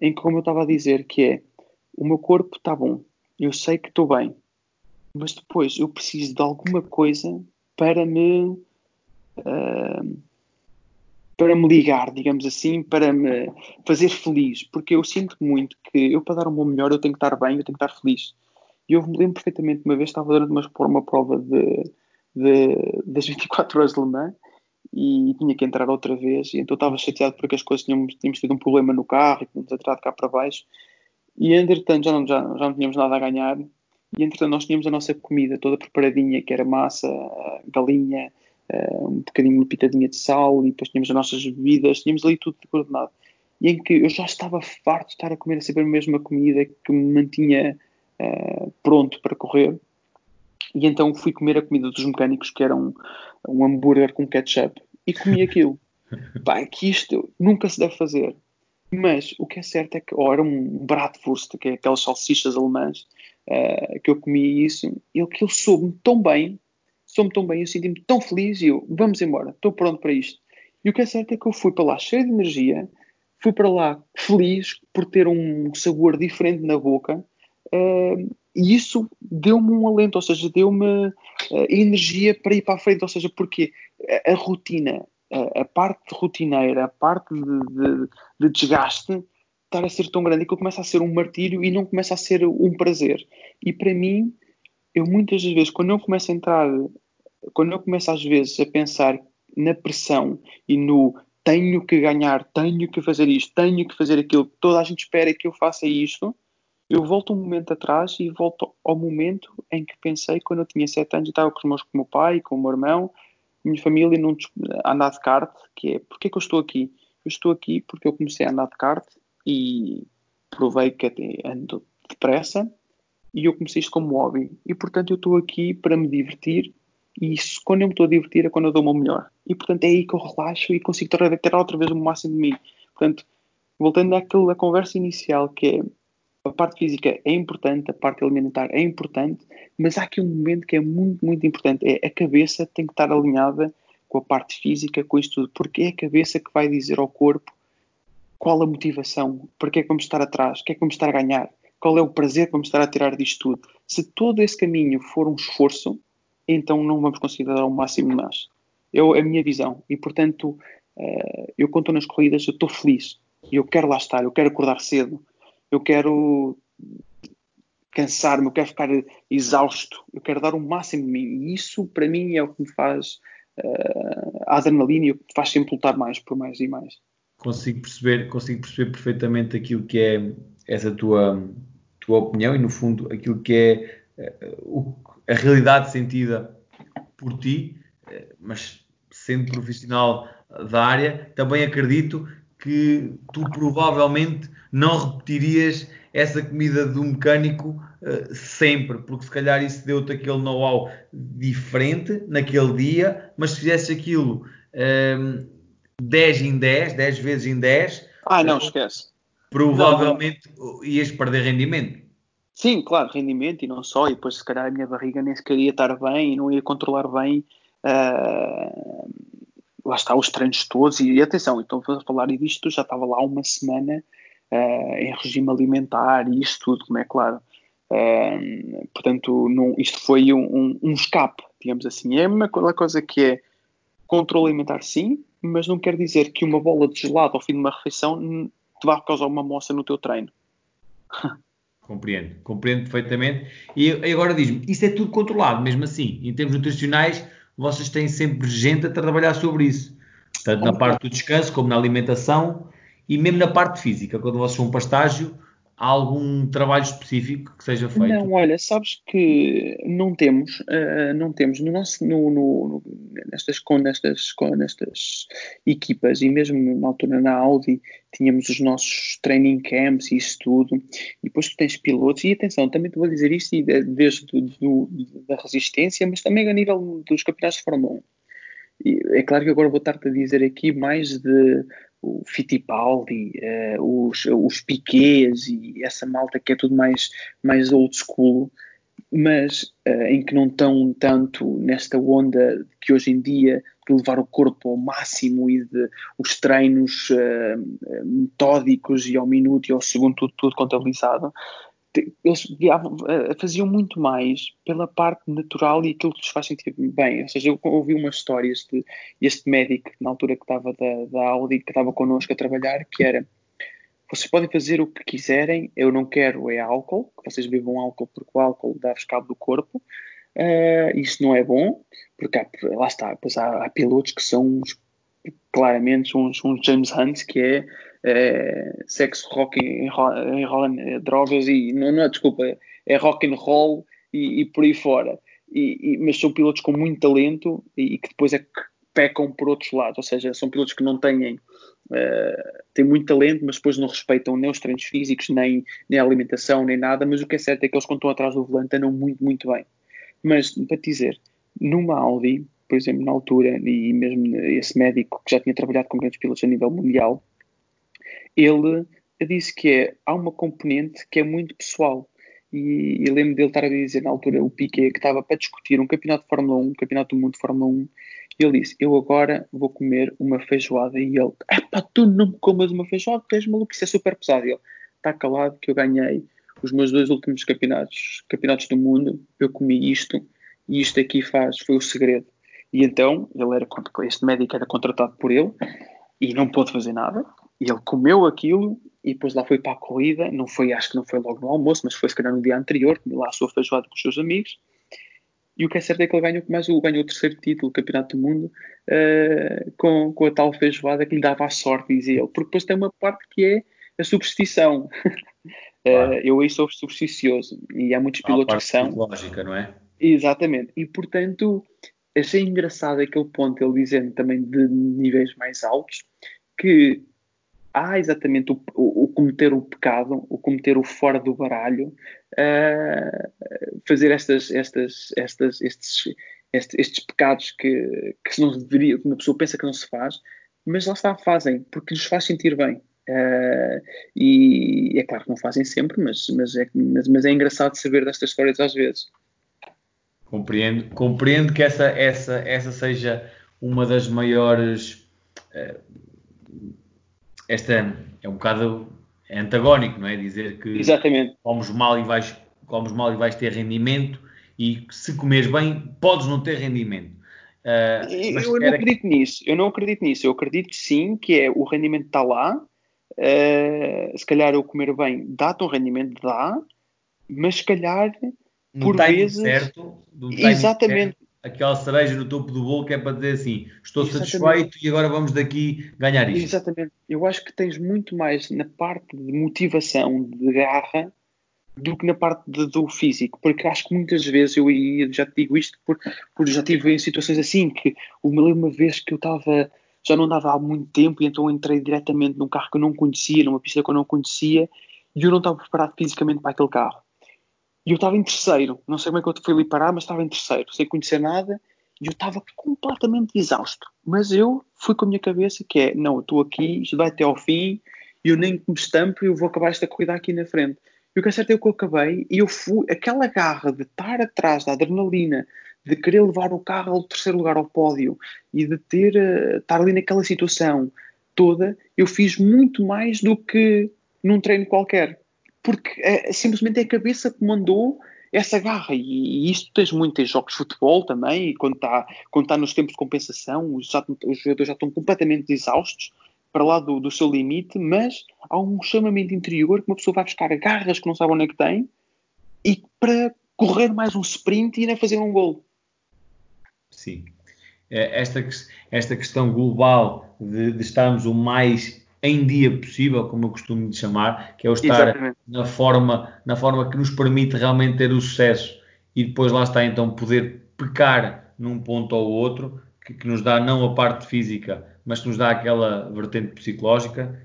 em que, como eu estava a dizer, que é o meu corpo está bom, eu sei que estou bem, mas depois eu preciso de alguma coisa para me uh, para me ligar, digamos assim, para me fazer feliz, porque eu sinto muito que eu, para dar o meu melhor, eu tenho que estar bem, eu tenho que estar feliz. E eu me lembro perfeitamente, uma vez estava durante uma, uma prova de, de, das 24 horas de Le Mans e tinha que entrar outra vez, e então estava chateado porque as coisas tínhamos, tínhamos tido um problema no carro e tínhamos atirado cá para baixo. E entretanto já não, já, já não tínhamos nada a ganhar, e entretanto nós tínhamos a nossa comida toda preparadinha, que era massa, galinha, uh, um bocadinho uma pitadinha de sal e depois tínhamos as nossas bebidas, tínhamos ali tudo coordenado. E em que eu já estava farto de estar a comer sempre a mesma comida que me mantinha uh, pronto para correr. E então fui comer a comida dos mecânicos, que era um, um hambúrguer com ketchup, e comi aquilo. Pá, que isto nunca se deve fazer. Mas o que é certo é que, ou era um bratwurst, que é aquelas salsichas alemãs, uh, que eu comi isso, e aquilo soube-me tão bem, soube-me tão bem, eu senti-me tão feliz, e eu, vamos embora, estou pronto para isto. E o que é certo é que eu fui para lá cheio de energia, fui para lá feliz por ter um sabor diferente na boca, uh, e isso deu-me um alento, ou seja, deu-me uh, energia para ir para a frente, ou seja, porque a, a rotina, a, a, parte rotineira, a parte de, de, de, desgaste, estar a ser tão grande que começa a ser um martírio e não começa a ser um prazer. E para mim, eu muitas vezes, quando eu começo a entrar, quando eu começo às vezes a pensar na pressão e no tenho que ganhar, tenho que fazer isto, tenho que fazer aquilo, toda a gente espera que eu faça isto, eu volto um momento atrás e volto ao momento em que pensei quando eu tinha sete anos e estava com os meus, com o meu pai, com o meu irmão, minha família num, a andar de kart, que é, porque é que eu estou aqui? Eu estou aqui porque eu comecei a andar de kart e provei que até ando depressa e eu comecei isto como hobby. E, portanto, eu estou aqui para me divertir e isso, quando eu me estou a divertir é quando eu dou o meu melhor. E, portanto, é aí que eu relaxo e consigo tirar outra vez o máximo de mim. Portanto, voltando àquela conversa inicial que é a parte física é importante, a parte alimentar é importante, mas há aqui um momento que é muito, muito importante. É a cabeça tem que estar alinhada com a parte física, com isto tudo, porque é a cabeça que vai dizer ao corpo qual a motivação, para que é que vamos estar atrás, o que é que vamos estar a ganhar, qual é o prazer que vamos estar a tirar disto tudo. Se todo esse caminho for um esforço, então não vamos conseguir dar o máximo de nós. É a minha visão. E, portanto, eh, eu conto nas corridas, eu estou feliz. Eu quero lá estar, eu quero acordar cedo, eu quero cansar-me, eu quero ficar exausto, eu quero dar o máximo de mim. E isso, para mim, é o que me faz uh, a adrenalina e o que me faz sempre lutar mais por mais e mais. Consigo perceber, consigo perceber perfeitamente aquilo que é essa tua, tua opinião e, no fundo, aquilo que é uh, a realidade sentida por ti, uh, mas sendo profissional da área, também acredito que tu provavelmente não repetirias essa comida do mecânico uh, sempre, porque se calhar isso deu-te aquele know-how diferente naquele dia, mas se fizesse aquilo um, ehm, 10 em 10, 10 vezes em 10, ah, não, esquece. Provavelmente não, não. ias perder rendimento. Sim, claro, rendimento e não só, e depois se calhar a minha barriga nem sequer ia estar bem e não ia controlar bem uh, lá está os treinos todos, e, e atenção, então a falar disto, já estava lá uma semana uh, em regime alimentar e isto tudo, como é claro. Uh, portanto, isto foi um, um, um, escape, digamos assim. É uma coisa que é controle alimentar, sim, mas não quer dizer que uma bola de gelado ao fim de uma refeição te vá causar uma moça no teu treino. Compreendo, compreendo perfeitamente. E agora diz-me, isso é tudo controlado, mesmo assim, em termos nutricionais, vocês têm sempre gente a trabalhar sobre isso. Tanto na parte do descanso, como na alimentação e mesmo na parte física. Quando vocês vão para estágio, há algum trabalho específico que seja feito? Não, olha, sabes que não temos, uh, não temos no nosso, no, no, nestas, nestas, nestas equipas e mesmo na altura na Audi tínhamos os nossos training camps e isso tudo e depois tu tens pilotos e atenção, também te vou dizer isto desde do, da resistência, mas também a nível dos campeonatos de Fórmula 1. E é claro que agora vou estar-te a dizer aqui mais de o Fittipaldi, uh, os, os Piquets e essa malta que é tudo mais, mais old school, mas uh, em que não estão tanto nesta onda que hoje em dia de levar o corpo ao máximo e de os treinos uh, metódicos e ao minuto e ao segundo tudo, tudo contabilizado, eles eh, faziam muito mais pela parte natural e aquilo que lhes faz sentir bem. Ou seja, eu ouvi uma história, este, este médico, na altura que estava da, da Audi, que estava connosco a trabalhar, que era vocês podem fazer o que quiserem, eu não quero é álcool, que vocês bebam álcool porque o álcool dá-vos cabo do corpo. Uh, isso não é bom, porque há, lá está, pois há, há pilotos que são uns, claramente uns, uns James Hunt, que é é, sexo, rock and é, drogas e não, não é desculpa, é rock and roll e, e por aí fora. E, e, mas são pilotos com muito talento e, e, que depois é que pecam por outros lados, ou seja, são pilotos que não têm, uh, têm muito talento, mas depois não respeitam nem os treinos físicos, nem, nem a alimentação, nem nada, mas o que é certo é que eles quando estão atrás do volante andam muito, muito bem. Mas, para te dizer, numa Audi, por exemplo, na altura, e mesmo esse médico que já tinha trabalhado com grandes pilotos a nível mundial, ele disse que é, há uma componente que é muito pessoal. E, e lembro dele estar a dizer na altura, o Piquet, que estava para discutir um campeonato de Fórmula 1, um campeonato do mundo de Fórmula 1, e ele disse: Eu agora vou comer uma feijoada. E ele: É pá, tu não me comas uma feijoada, tu és maluco, isso é super pesado. E ele: Está calado que eu ganhei os meus dois últimos campeonatos, campeonatos do mundo, eu comi isto, e isto aqui faz, foi o segredo. E então, ele era, este médico era contratado por ele, e não pôde fazer nada, e ele comeu aquilo e depois lá foi para a corrida. Não foi, acho que não foi logo no almoço, mas foi se calhar no dia anterior, comeu lá a sua feijoada com os seus amigos. E o que é certo é que ele ganhou, mas ganhou o terceiro título, o Campeonato do Mundo, uh, com, com a tal feijoada que lhe dava a sorte, dizia ele. Porque depois tem uma parte que é a superstição. Claro. Uh, eu aí sou supersticioso e há muitos pilotos que são. Lógica, não é? Exatamente. E portanto, achei engraçado aquele ponto, ele dizendo também de níveis mais altos, que há exatamente o, o, o, cometer o pecado, o cometer o fora do baralho, uh, fazer estas, estas, estas, estes, estes, estes pecados que, que não deveria, que uma pessoa pensa que não se faz, mas lá está, fazem, porque lhes faz sentir bem. Uh, e é claro que não fazem sempre, mas, mas, é, mas, mas é engraçado saber destas histórias às vezes. Compreendo, compreendo que essa, essa, essa seja uma das maiores. Uh, esta é um bocado antagónico, não é? Dizer que Exatamente. comes mal e vais, comes mal e vais ter rendimento e se comeres bem podes não ter rendimento. Uh, eu não acredito nisso, eu não acredito nisso, eu acredito sim que é o rendimento está lá, uh, se calhar eu comer bem dá-te um rendimento, dá, mas se calhar no por vezes certo, exatamente certo, aquela cereja no topo do bolo que é para dizer assim, estou Exatamente. satisfeito e agora vamos daqui ganhar isto. Exatamente. Eu acho que tens muito mais na parte de motivação, de garra, do que na parte de, do físico, porque acho que muitas vezes, eu já te digo isto, porque, porque já tive em situações assim, que uma, uma vez que eu estava, já não andava há muito tempo, e então entrei diretamente num carro que eu não conhecia, numa pista que eu não conhecia, e eu não estava preparado fisicamente para aquele carro. E eu estava em terceiro, não sei como é que eu fui ali parar, mas estava em terceiro, sem conhecer nada, e eu estava completamente exausto. Mas eu fui com a minha cabeça que é, não, eu estou aqui, isto vai até ao fim, e eu nem me estampo e eu vou acabar esta corrida aqui na frente. E o que é certo é que eu acabei, e eu fui, aquela garra de estar atrás da adrenalina, de querer levar o carro ao terceiro lugar ao pódio, e de ter, uh, estar ali naquela situação toda, eu fiz muito mais do que num treino qualquer porque é, simplesmente é a cabeça que mandou essa garra. E, e isto tens muito em jogos de futebol também, e quando está quando tá nos tempos de compensação, os, os jogadores já estão completamente exaustos para lá do, do seu limite, mas há um chamamento interior que uma pessoa vai buscar garras que não sabe onde é que tem e para correr mais um sprint e ainda fazer um gol. Sim. É, esta, esta questão global de, de estarmos o mais em dia possível, como eu costumo chamar, que é o estar na forma, na forma que nos permite realmente ter o sucesso e depois lá está então poder pecar num ponto ou outro, que, que nos dá não a parte física, mas que nos dá aquela vertente psicológica.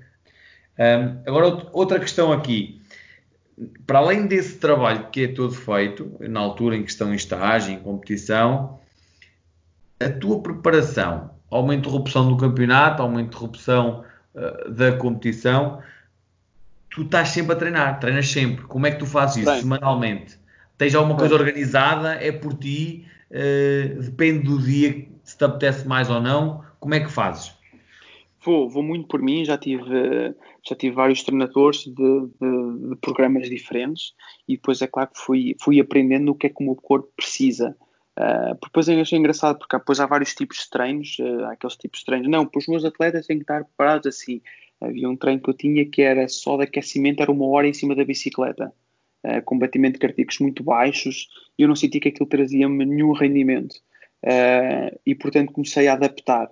Um, agora, outra questão aqui. Para além desse trabalho que é todo feito, na altura em que estão em estágio, em competição, a tua preparação a uma interrupção do campeonato, a uma interrupção uh, da competição, tu estás sempre a treinar, treinas sempre. Como é que tu fazes isso Bem. semanalmente? Tens alguma coisa Bem. organizada? É por ti? Uh, depende do dia se te apetece mais ou não. Como é que fazes? Vou, vou muito por mim, já tive, já tive vários treinadores de, de, de, programas diferentes e depois é claro que fui, fui aprendendo o que é que o meu corpo precisa. Uh, depois eu achei engraçado porque depois há vários tipos de treinos, uh, há aqueles tipos de treinos. Não, para os meus atletas têm que estar preparados assim. Havia um treino que eu tinha que era só de aquecimento, era uma hora em cima da bicicleta, uh, com batimento cardíacos muito baixos, e eu não senti que aquilo trazia-me nenhum rendimento. Uh, e portanto comecei a adaptar.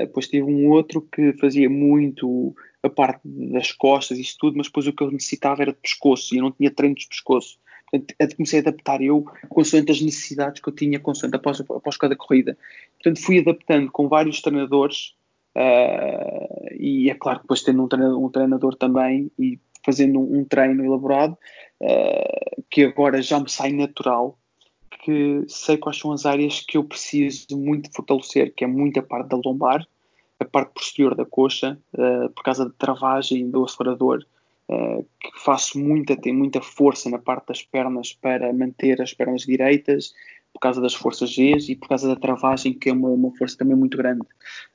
depois tive um outro que fazia muito a parte das costas isso tudo, mas depois o que eu necessitava era de pescoço, e eu não tinha treino de pescoço. Portanto, comecei a adaptar eu consoante as necessidades que eu tinha consoante após, após cada corrida. Portanto, fui adaptando com vários treinadores uh, e é claro depois tendo um treinador, um treinador também e fazendo um, um treino elaborado uh, que agora já me sai natural, que sei quais são as áreas que eu preciso muito fortalecer, que é muito a parte da lombar, a parte posterior da coxa, uh, por causa da travagem do acelerador, uh, que faço muita, tenho muita força na parte das pernas para manter as pernas direitas, por causa das forças G e por causa da travagem, que é uma, uma força também muito grande.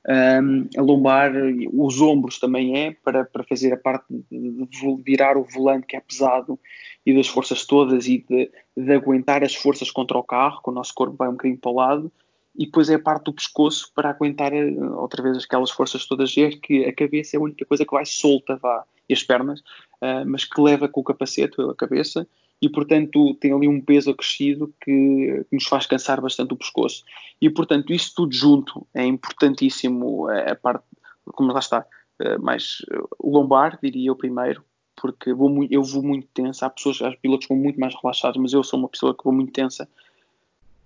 Um, a lombar, os ombros também é, para, para fazer a parte de, de virar o volante que é pesado e das forças todas e de, de, aguentar as forças contra o carro, que o nosso corpo vai um bocadinho para o lado, e depois é a parte do pescoço para aguentar eh, outra vez aquelas forças todas G, que a cabeça é a única coisa que vai solta, vá, e as pernas, uh, mas que leva com o capacete, a cabeça, e portanto tem ali um peso acrescido que, nos faz cansar bastante o pescoço. E portanto, isso tudo junto é importantíssimo, a, parte, como lá está, eh, mais lombar, diria eu primeiro, porque vou muito, eu vou muito tensa. Há pessoas, há pilotos que vão muito mais relaxados, mas eu sou uma pessoa que vou muito tensa.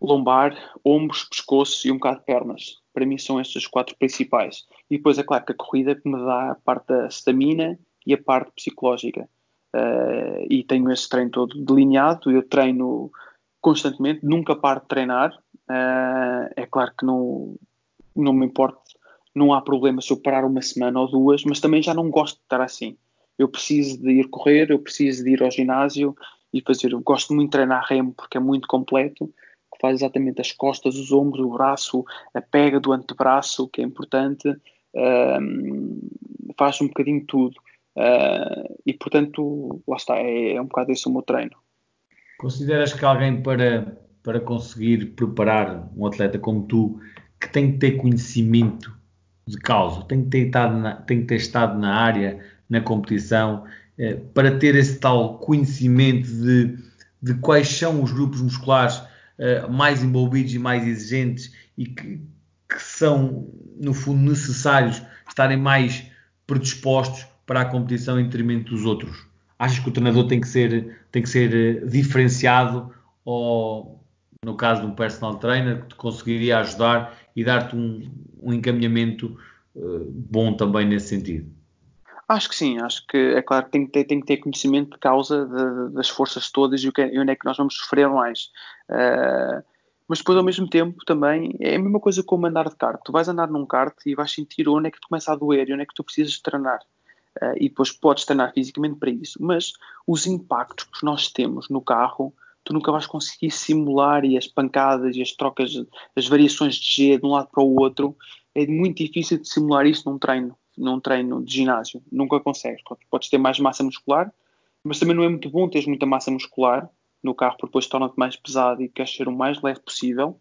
Lombar, ombros, pescoço e um bocado de pernas. Para mim são estes quatro principais. E depois é claro que a corrida me dá a parte da stamina e a parte psicológica. Uh, e tenho esse treino todo delineado. Eu treino constantemente, nunca paro de treinar. Uh, é claro que não, não me importa, não há problema se eu parar uma semana ou duas, mas também já não gosto de estar assim. Eu preciso de ir correr, eu preciso de ir ao ginásio e fazer. Eu gosto muito de treinar remo porque é muito completo, que faz exatamente as costas, os ombros, o braço, a pega do antebraço, que é importante, uh, faz um bocadinho tudo. Uh, e portanto, lá está, é, é, um bocado esse o meu treino. Consideras que alguém para, para conseguir preparar um atleta como tu, que tem que ter conhecimento de causa, tem que ter estado na, tem que ter estado na área, na competição, eh, para ter esse tal conhecimento de, de quais são os grupos musculares eh, mais envolvidos e mais exigentes e que, que são, no fundo, necessários estarem mais predispostos para a competição em detrimento dos outros? Achas que o treinador tem que ser, tem que ser eh, diferenciado ou, no caso de um personal trainer, que te conseguiria ajudar e dar-te um, um encaminhamento uh, bom também nesse sentido? Acho que sim, acho que é claro que tem que ter, tem que ter conhecimento de causa de, das forças todas e, o que, é, e onde é que nós vamos sofrer mais. Uh, mas depois, ao mesmo tempo, também é a mesma coisa como andar de kart. Tu vais andar num kart e vais sentir onde é que te começa a doer e onde é que tu precisas treinar. Uh, e depois podes treinar fisicamente para isso. Mas os impactos que nós temos no carro, tu nunca vais conseguir simular e as pancadas e as trocas, as variações de G de um lado para o outro, é muito difícil de simular isso num treino, num treino de ginásio. Nunca consegues. Podes ter mais massa muscular, mas também não é muito bom teres muita massa muscular no carro, porque depois torna-te mais pesado e queres ser o mais leve possível.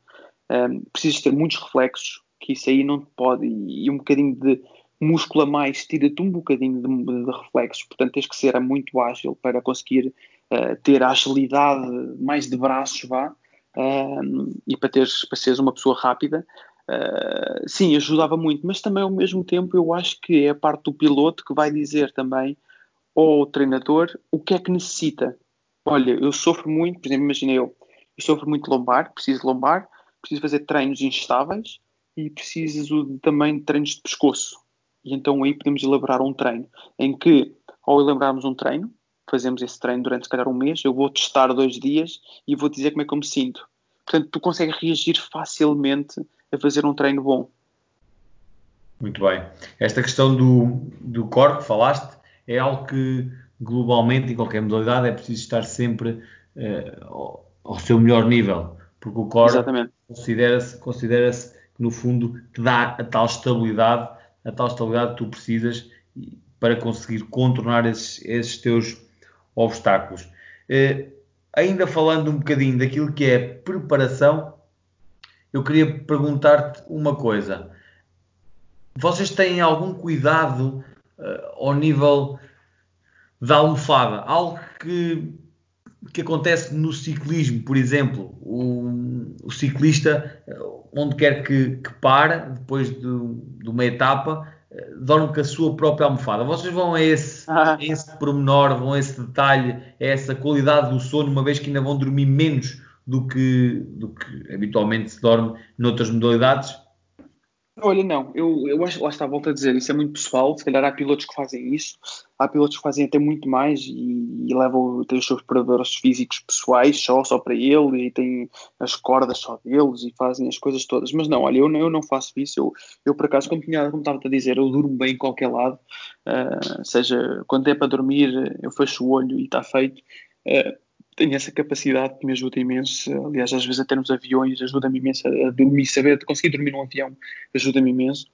Um, precisas ter muitos reflexos, que isso aí não te pode, e um bocadinho de músculo mais tira-te um bocadinho de, de, reflexos, portanto tens que ser muito ágil para conseguir uh, ter a agilidade mais de braços, vá, uh, e para, teres, para seres uma pessoa rápida. Uh, sim, ajudava muito, mas também ao mesmo tempo eu acho que é a parte do piloto que vai dizer também ao treinador o que é que necessita. Olha, eu sofro muito, por exemplo, imagina eu, eu sofro muito lombar, preciso lombar, preciso fazer treinos instáveis e preciso também de treinos de pescoço e então aí podemos elaborar um treino em que, ao elaborarmos um treino, fazemos esse treino durante se calhar um mês, eu vou testar dois dias e vou dizer como é que eu me sinto. Portanto, tu consegues reagir facilmente a fazer um treino bom. Muito bem. Esta questão do, do core que falaste é algo que globalmente, em qualquer modalidade, é preciso estar sempre uh, ao, ao, seu melhor nível, porque o core considera-se considera que no fundo te dá a tal estabilidade a tal estabilidade que tu precisas para conseguir contornar esses, esses teus obstáculos. Eh, ainda falando um bocadinho daquilo que é preparação, eu queria perguntar-te uma coisa. Vocês têm algum cuidado uh, ao nível da almofada? Algo que, que acontece no ciclismo, por exemplo. O, o ciclista, onde quer que, que pare, depois de, de uma etapa, eh, dorme com a sua própria almofada. Vocês vão a esse, ah. a esse pormenor, vão a esse detalhe, a essa qualidade do sono, uma vez que ainda vão dormir menos do que, do que habitualmente se dorme noutras modalidades? Olha, não, eu, eu acho, lá está, volto a dizer, isso é muito pessoal, se calhar há pilotos que fazem isso, há pilotos que fazem até muito mais e, e levam, têm os seus preparadores físicos pessoais só, só para ele e têm as cordas só deles e fazem as coisas todas, mas não, olha, eu, eu não faço isso, eu, eu por acaso, como, tinha, como estava a dizer, eu durmo bem em qualquer lado, uh, seja, quando é para dormir, eu fecho o olho e está feito, uh, tenho essa capacidade que me ajuda imenso. Aliás, às vezes até nos aviões ajuda-me imenso a dormir, saber de conseguir dormir num avião ajuda-me imenso.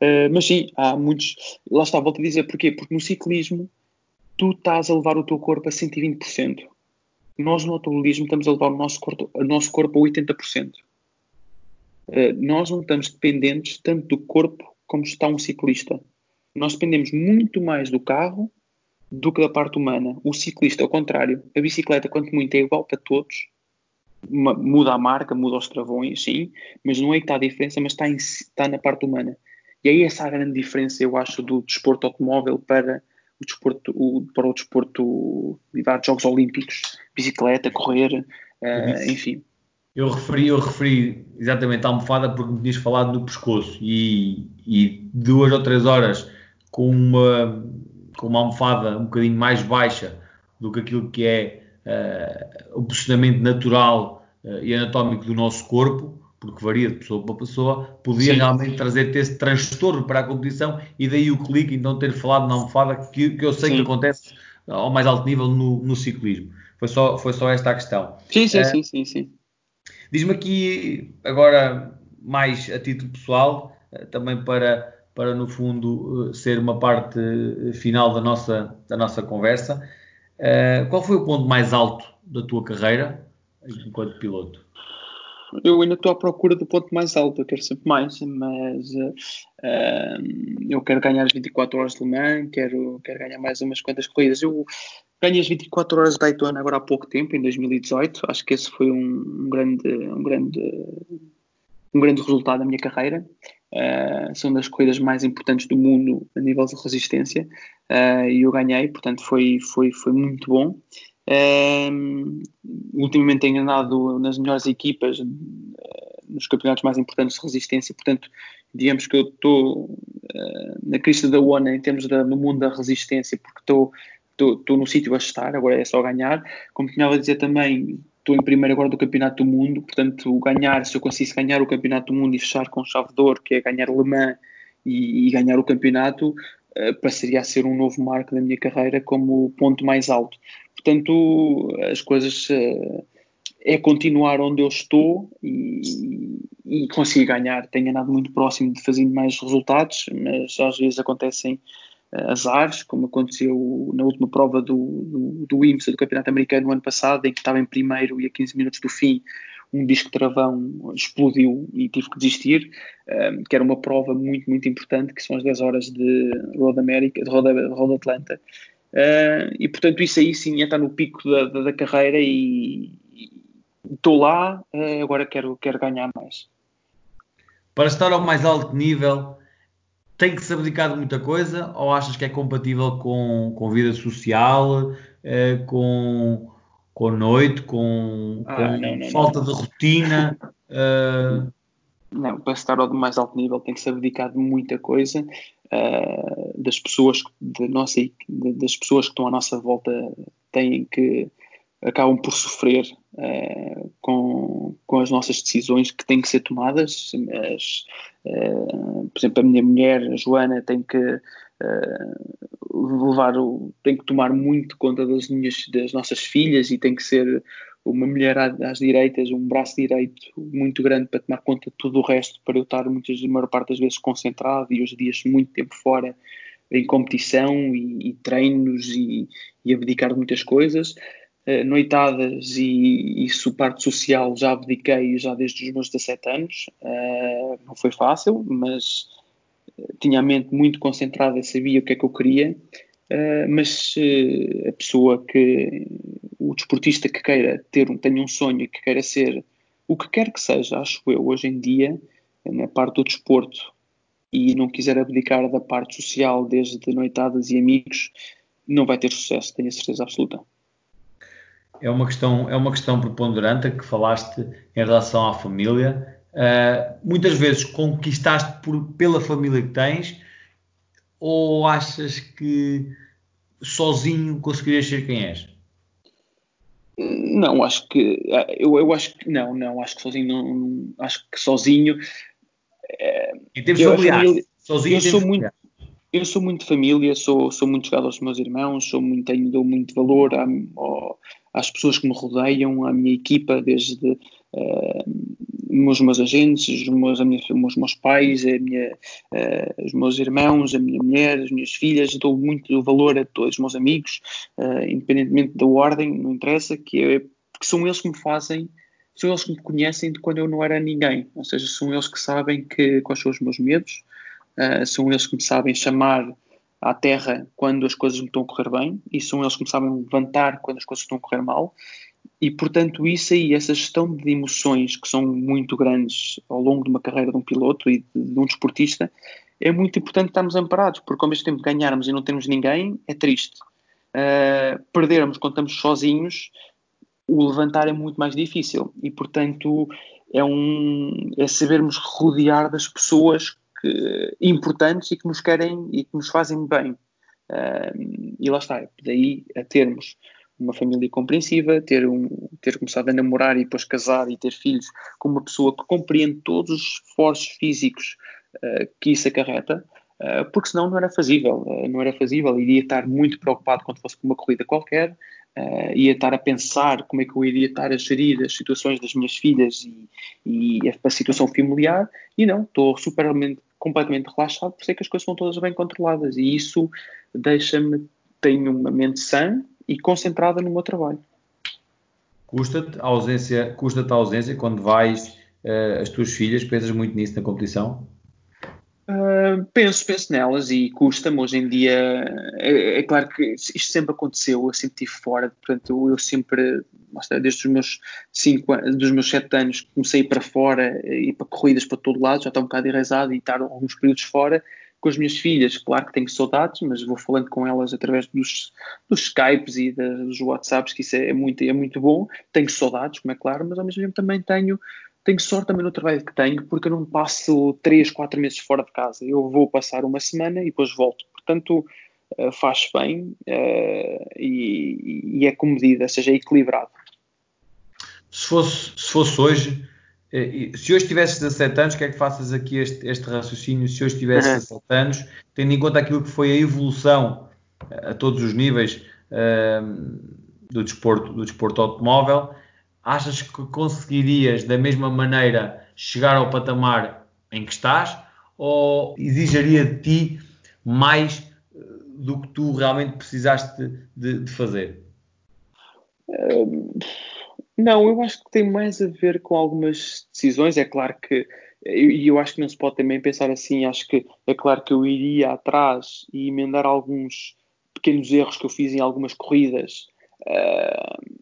Uh, mas sim, há muitos. Lá está, volto a dizer porquê? Porque no ciclismo tu estás a levar o teu corpo a 120%. Nós no automobilismo estamos a levar o nosso corpo, o nosso corpo a 80%. Uh, nós não estamos dependentes tanto do corpo como está um ciclista. Nós dependemos muito mais do carro do que da parte humana. O ciclista, ao contrário, a bicicleta, quanto muito, é igual para todos. Muda a marca, muda os travões, sim, mas não é que está a diferença, mas está, em, está na parte humana. E aí essa é a grande diferença, eu acho, do desporto automóvel para o desporto, o, para o desporto de Jogos Olímpicos, bicicleta, correr, uh, enfim. Eu referi, eu referi exatamente à almofada porque me tinhas falado no pescoço e, e duas ou três horas com uma com uma almofada um bocadinho mais baixa do que aquilo que é uh, o posicionamento natural uh, e anatómico do nosso corpo, porque varia de pessoa para pessoa, podia Sim. realmente trazer esse transtorno para a competição e daí o clique, então ter falado na almofada que, que eu sei sim. que acontece ao mais alto nível no, no, ciclismo. Foi só, foi só esta a questão. Sim, sim, uh, sim, sim, sim. Diz-me aqui, agora mais a título pessoal, também para para no fundo eh, ser uma parte eh, final da nossa, da nossa conversa. Uh, qual foi o ponto mais alto da tua carreira enquanto piloto? Eu ainda estou à procura do ponto mais alto, eu quero sempre mais, mas uh, eu quero ganhar as 24 horas de Le Mans, quero, quero ganhar mais umas quantas corridas. Eu ganhei as 24 horas de Daytona agora há pouco tempo, em 2018, acho que esse foi um, um grande, um grande um grande resultado da minha carreira. Uh, são das corridas mais importantes do mundo a nível de resistência uh, e eu ganhei, portanto foi, foi, foi muito bom. Uh, ultimamente tenho andado nas melhores equipas, nos campeonatos mais importantes de resistência, portanto, digamos que eu estou na crista da ONU em termos da, no mundo da resistência, porque estou estou no sítio a estar, agora é só ganhar. Como tinha a dizer também, estou em primeiro agora do Campeonato do Mundo, portanto, ganhar, se eu conseguisse ganhar o Campeonato do Mundo e fechar com chave de ouro, que é ganhar Le Mans e, e ganhar o campeonato, uh, passaria a ser um novo marco da minha carreira como ponto mais alto. Portanto, as coisas uh, é continuar onde eu estou e, e conseguir ganhar. Tenho andado muito próximo de fazer mais resultados, mas às vezes acontecem azares, como aconteceu na última prova do, do, do IMSA, do Campeonato Americano, no ano passado, em que estava em primeiro e a 15 minutos do fim um disco travão explodiu e tive que desistir, um, que era uma prova muito, muito importante, que são as 10 horas de Road America, de Road, Road Atlanta. Uh, e portanto, isso aí sim está no pico da, da, da carreira e estou lá, uh, agora quero, quero ganhar mais. Para estar ao mais alto nível, tem que se abdicar de muita coisa ou achas que é compatível com, com vida social, eh, com, com noite, com, ah, com não, não, falta não. de rotina? Uh... Não, para estar ao mais alto nível tem que se abdicar de muita coisa. Uh, das pessoas de nossa, das pessoas que estão à nossa volta têm que acabam por sofrer uh, com, com as nossas decisões que têm que ser tomadas. Uh, por exemplo, a minha mulher, a Joana, tem que uh, levar, o, tem que tomar muito conta das, minhas, das nossas filhas e tem que ser uma mulher às direitas, um braço direito muito grande para tomar conta de tudo o resto, para eu estar muitas, a maior parte das vezes concentrado e os dias muito tempo fora em competição e, e treinos e, e abdicar de muitas coisas. Eh, noitadas e isso, parte social, já abdiquei já desde os meus 17 anos. Uh, não foi fácil, mas eh, tinha a mente muito concentrada, sabia o que é que eu queria. Uh, mas uh, a pessoa que, o desportista que queira ter um, tenha um sonho e que queira ser o que quer que seja, acho eu, hoje em dia, na parte do desporto, e não quiser abdicar da parte social, desde noitadas e amigos, não vai ter sucesso, tenho a certeza absoluta é uma questão, é uma questão preponderante que falaste em relação à família. Uh, muitas vezes conquistaste por, pela família que tens ou achas que sozinho conseguirias ser quem és? Não, acho que eu, eu acho que não, não, acho que sozinho não, acho que sozinho é, em termos familiares, sozinho eu sou muito eu sou muito família, sou, sou muito chegado aos meus irmãos, sou muito, tenho, dou muito valor a, às pessoas que me rodeiam, à minha equipa, desde uh, os meus agentes, os meus, minha, os meus pais, minha, uh, os meus irmãos, a minha mulher, as minhas filhas, dou muito valor a todos os meus amigos, uh, independentemente da ordem, não interessa, que é, porque são eles que me fazem, são eles que me conhecem de quando eu não era ninguém, ou seja, são eles que sabem que, quais são os meus medos, uh, são eles que me sabem chamar à terra quando as coisas me estão a correr bem e são eles que me sabem levantar quando as coisas estão a correr mal e, portanto, isso aí, essa gestão de emoções que são muito grandes ao longo de uma carreira de um piloto e de, de um desportista, é muito importante estarmos amparados, porque ao mesmo tempo ganharmos e não termos ninguém é triste. Uh, perdermos quando estamos sozinhos, o levantar é muito mais difícil e, portanto, é, um, é sabermos rodear das pessoas que, importantes e que nos querem e que nos fazem bem. Uh, e lá está, daí a termos uma família compreensiva, ter, um, ter começado a namorar e depois casar e ter filhos com uma pessoa que compreende todos os esforços físicos uh, que isso acarreta, uh, porque senão não era fazível, uh, não era fazível, iria estar muito preocupado quando fosse com uma corrida qualquer, ia estar a pensar como é que eu iria estar a gerir as situações das minhas filhas e, e a, situação familiar, e não, estou supermente, completamente relaxado, por sei que as coisas estão todas bem controladas, e isso deixa-me, tenho uma mente sã, e concentrada no meu trabalho. Custa-te a ausência, custa-te a ausência quando vais uh, as tuas filhas, pensas muito nisso na competição? Uh, penso, penso nelas e custa-me hoje em dia. É, é, claro que isto sempre aconteceu, eu sempre estive fora, portanto, eu sempre, desde os meus 5 dos meus 7 anos, comecei a ir para fora e para corridas para todo lado, já está um bocado enraizado e estar alguns períodos fora com as minhas filhas, claro que tenho saudades, mas vou falando com elas através dos, dos Skypes e dos WhatsApps, que isso é, é, muito, é muito bom. Tenho saudades, como é claro, mas ao mesmo tempo também tenho, tenho sorte também no trabalho que tenho, porque eu não passo 3, 4 meses fora de casa. Eu vou passar uma semana e depois volto. Portanto, uh, faz bem uh, e, e, é com medida, seja, é equilibrado. Se fosse, se fosse hoje eh, se hoje tivesses 17 anos, quer que faças aqui este, este raciocínio? Se hoje tivesses uhum. 17 anos, tendo em conta aquilo que foi a evolução eh, a todos os níveis uh, do, desporto, do desporto automóvel, achas que conseguirias da mesma maneira chegar ao patamar em que estás ou exigiria de ti mais do que tu realmente precisaste de, de fazer? Não, eu acho que tem mais a ver com algumas decisões. É claro que, e eu, acho que não se pode também pensar assim. Acho que é claro que eu iria atrás e emendar alguns pequenos erros que eu fiz em algumas corridas uh,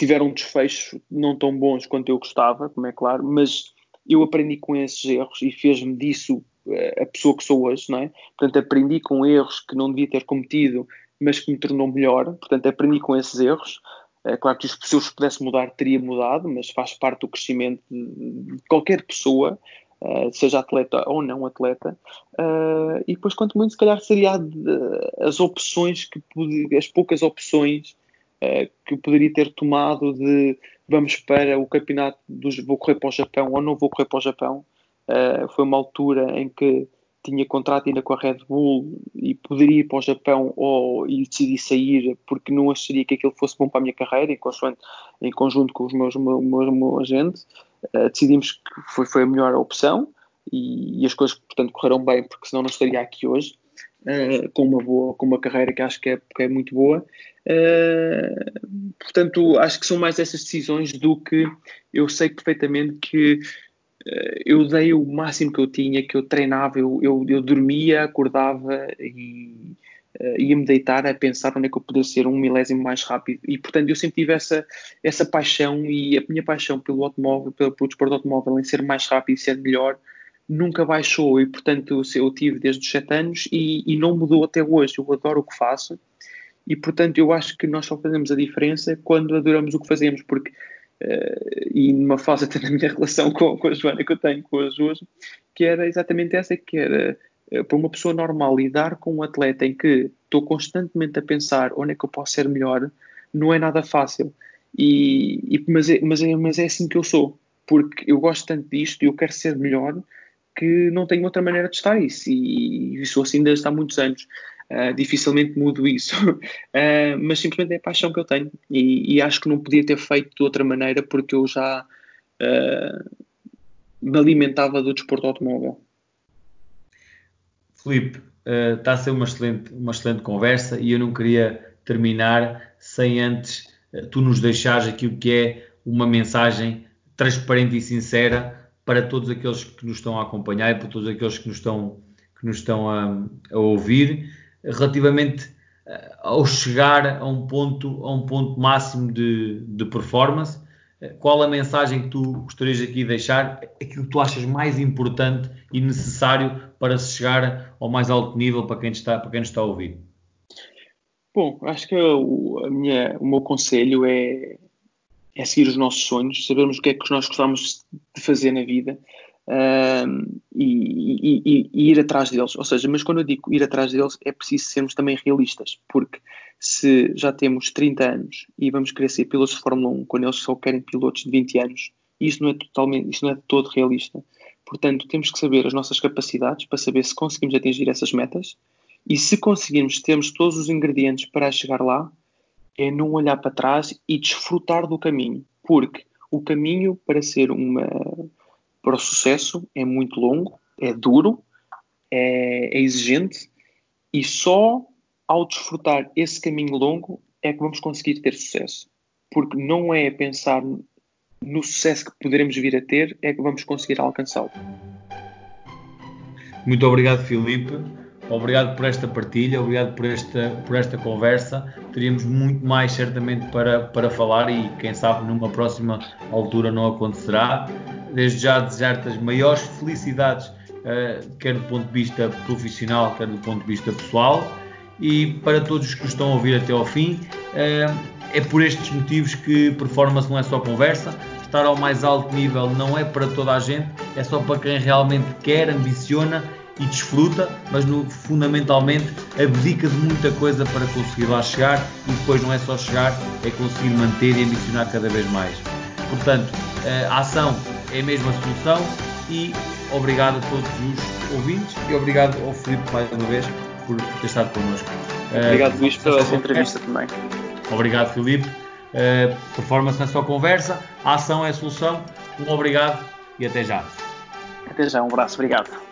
tiveram um desfecho não tão bons quanto eu gostava, como é claro, mas eu aprendi com esses erros e fez-me disso uh, a pessoa que sou hoje, não é? Portanto, aprendi com erros que não devia ter cometido, mas que me tornou melhor. Portanto, aprendi com esses erros. É claro que se eu pudesse mudar, teria mudado, mas faz parte do crescimento de qualquer pessoa, uh, seja atleta ou não atleta. Uh, e depois, quanto muito, se calhar seria as opções que as poucas opções uh, que eu poderia ter tomado de vamos para o campeonato dos vou correr para o Japão ou não vou correr para o Japão. foi uma altura em que tinha contrato ainda com a Red Bull e poderia ir para o Japão ou e decidi sair porque não acharia que aquilo fosse bom para a minha carreira, em, em conjunto com os meus, meus, meus, meus agentes, uh, decidimos que foi, foi a melhor opção e, e, as coisas, portanto, correram bem, porque senão não estaria aqui hoje. Uh, com uma boa, com uma carreira que acho que é, que é muito boa. Uh, portanto, acho que são mais essas decisões do que eu sei perfeitamente que eh, eu dei o máximo que eu tinha, que eu treinava, eu, eu, eu dormia, acordava e uh, ia-me deitar a pensar onde é que eu poderia ser um milésimo mais rápido. E, portanto, eu sempre tive essa, essa paixão e a minha paixão pelo automóvel, pelo, pelo desporto automóvel, em ser mais rápido e ser melhor, nunca baixou. E, portanto, eu tive desde os 7 anos e, e não mudou até hoje. Eu adoro o que faço e, portanto, eu acho que nós só fazemos a diferença quando adoramos o que fazemos, porque uh, e numa fase até na minha relação com, com a Joana que eu tenho com as duas, que era exatamente essa, que era uh, para uma pessoa normal lidar com um atleta em que estou constantemente a pensar onde é que eu posso ser melhor, não é nada fácil. E, e mas, é, mas, é, mas é assim que eu sou, porque eu gosto tanto disto e eu quero ser melhor que não tenho outra maneira de estar isso e, e sou assim desde há muitos anos. Uh, dificilmente mudo isso, uh, mas simplesmente é a paixão que eu tenho e, e, acho que não podia ter feito de outra maneira porque eu já uh, me alimentava do desporto automóvel. Filipe, está a ser uma excelente, uma excelente conversa e eu não queria terminar sem antes tu nos deixares aquilo que é uma mensagem transparente e sincera para todos aqueles que nos estão a acompanhar e para todos aqueles que nos estão, que nos estão a, a ouvir relativamente eh, ao chegar a um ponto, a um ponto máximo de, de performance, eh, qual a mensagem que tu gostarias aqui de deixar, aquilo que tu achas mais importante e necessário para se chegar ao mais alto nível para quem está, para quem está a ouvir? Bom, acho que a minha, o meu conselho é, é seguir os nossos sonhos, sabermos o que é que nós gostamos de fazer na vida um, e, e, e, ir atrás deles. Ou seja, mas quando eu digo ir atrás deles, é preciso sermos também realistas, porque se já temos 30 anos e vamos querer ser pilotos de Fórmula 1 quando eles só querem pilotos de 20 anos, isso não é totalmente, isso não é todo realista. Portanto, temos que saber as nossas capacidades para saber se conseguimos atingir essas metas e se conseguirmos, temos todos os ingredientes para chegar lá, é não olhar para trás e desfrutar do caminho, porque o caminho para ser uma para o sucesso é muito longo, é duro, é, é exigente e só ao desfrutar esse caminho longo é que vamos conseguir ter sucesso. Porque não é pensar no sucesso que poderemos vir a ter, é que vamos conseguir alcançá-lo. Muito obrigado, Filipe. Obrigado por esta partilha, obrigado por esta, por esta conversa. Teríamos muito mais, certamente, para, para falar e, quem sabe, numa próxima altura não acontecerá. Desde já, desejar-te as maiores felicidades, uh, quer do ponto de vista profissional, quer do ponto de vista pessoal. E para todos os que estão a ouvir até ao fim, uh, é por estes motivos que performance não é só conversa. Estar ao mais alto nível não é para toda a gente, é só para quem realmente quer, ambiciona e desfruta, mas no, fundamentalmente abdica de muita coisa para conseguir lá chegar e depois não é só chegar, é conseguir manter e ambicionar cada vez mais. Portanto, a ação é a mesma solução e obrigado a todos os ouvintes e obrigado ao Filipe mais uma vez por ter estado connosco. Obrigado, Luís, pela entrevista também. Obrigado, Filipe. Uh, performance é só conversa, a ação é a solução. Um obrigado e até já. Até já, um abraço, obrigado.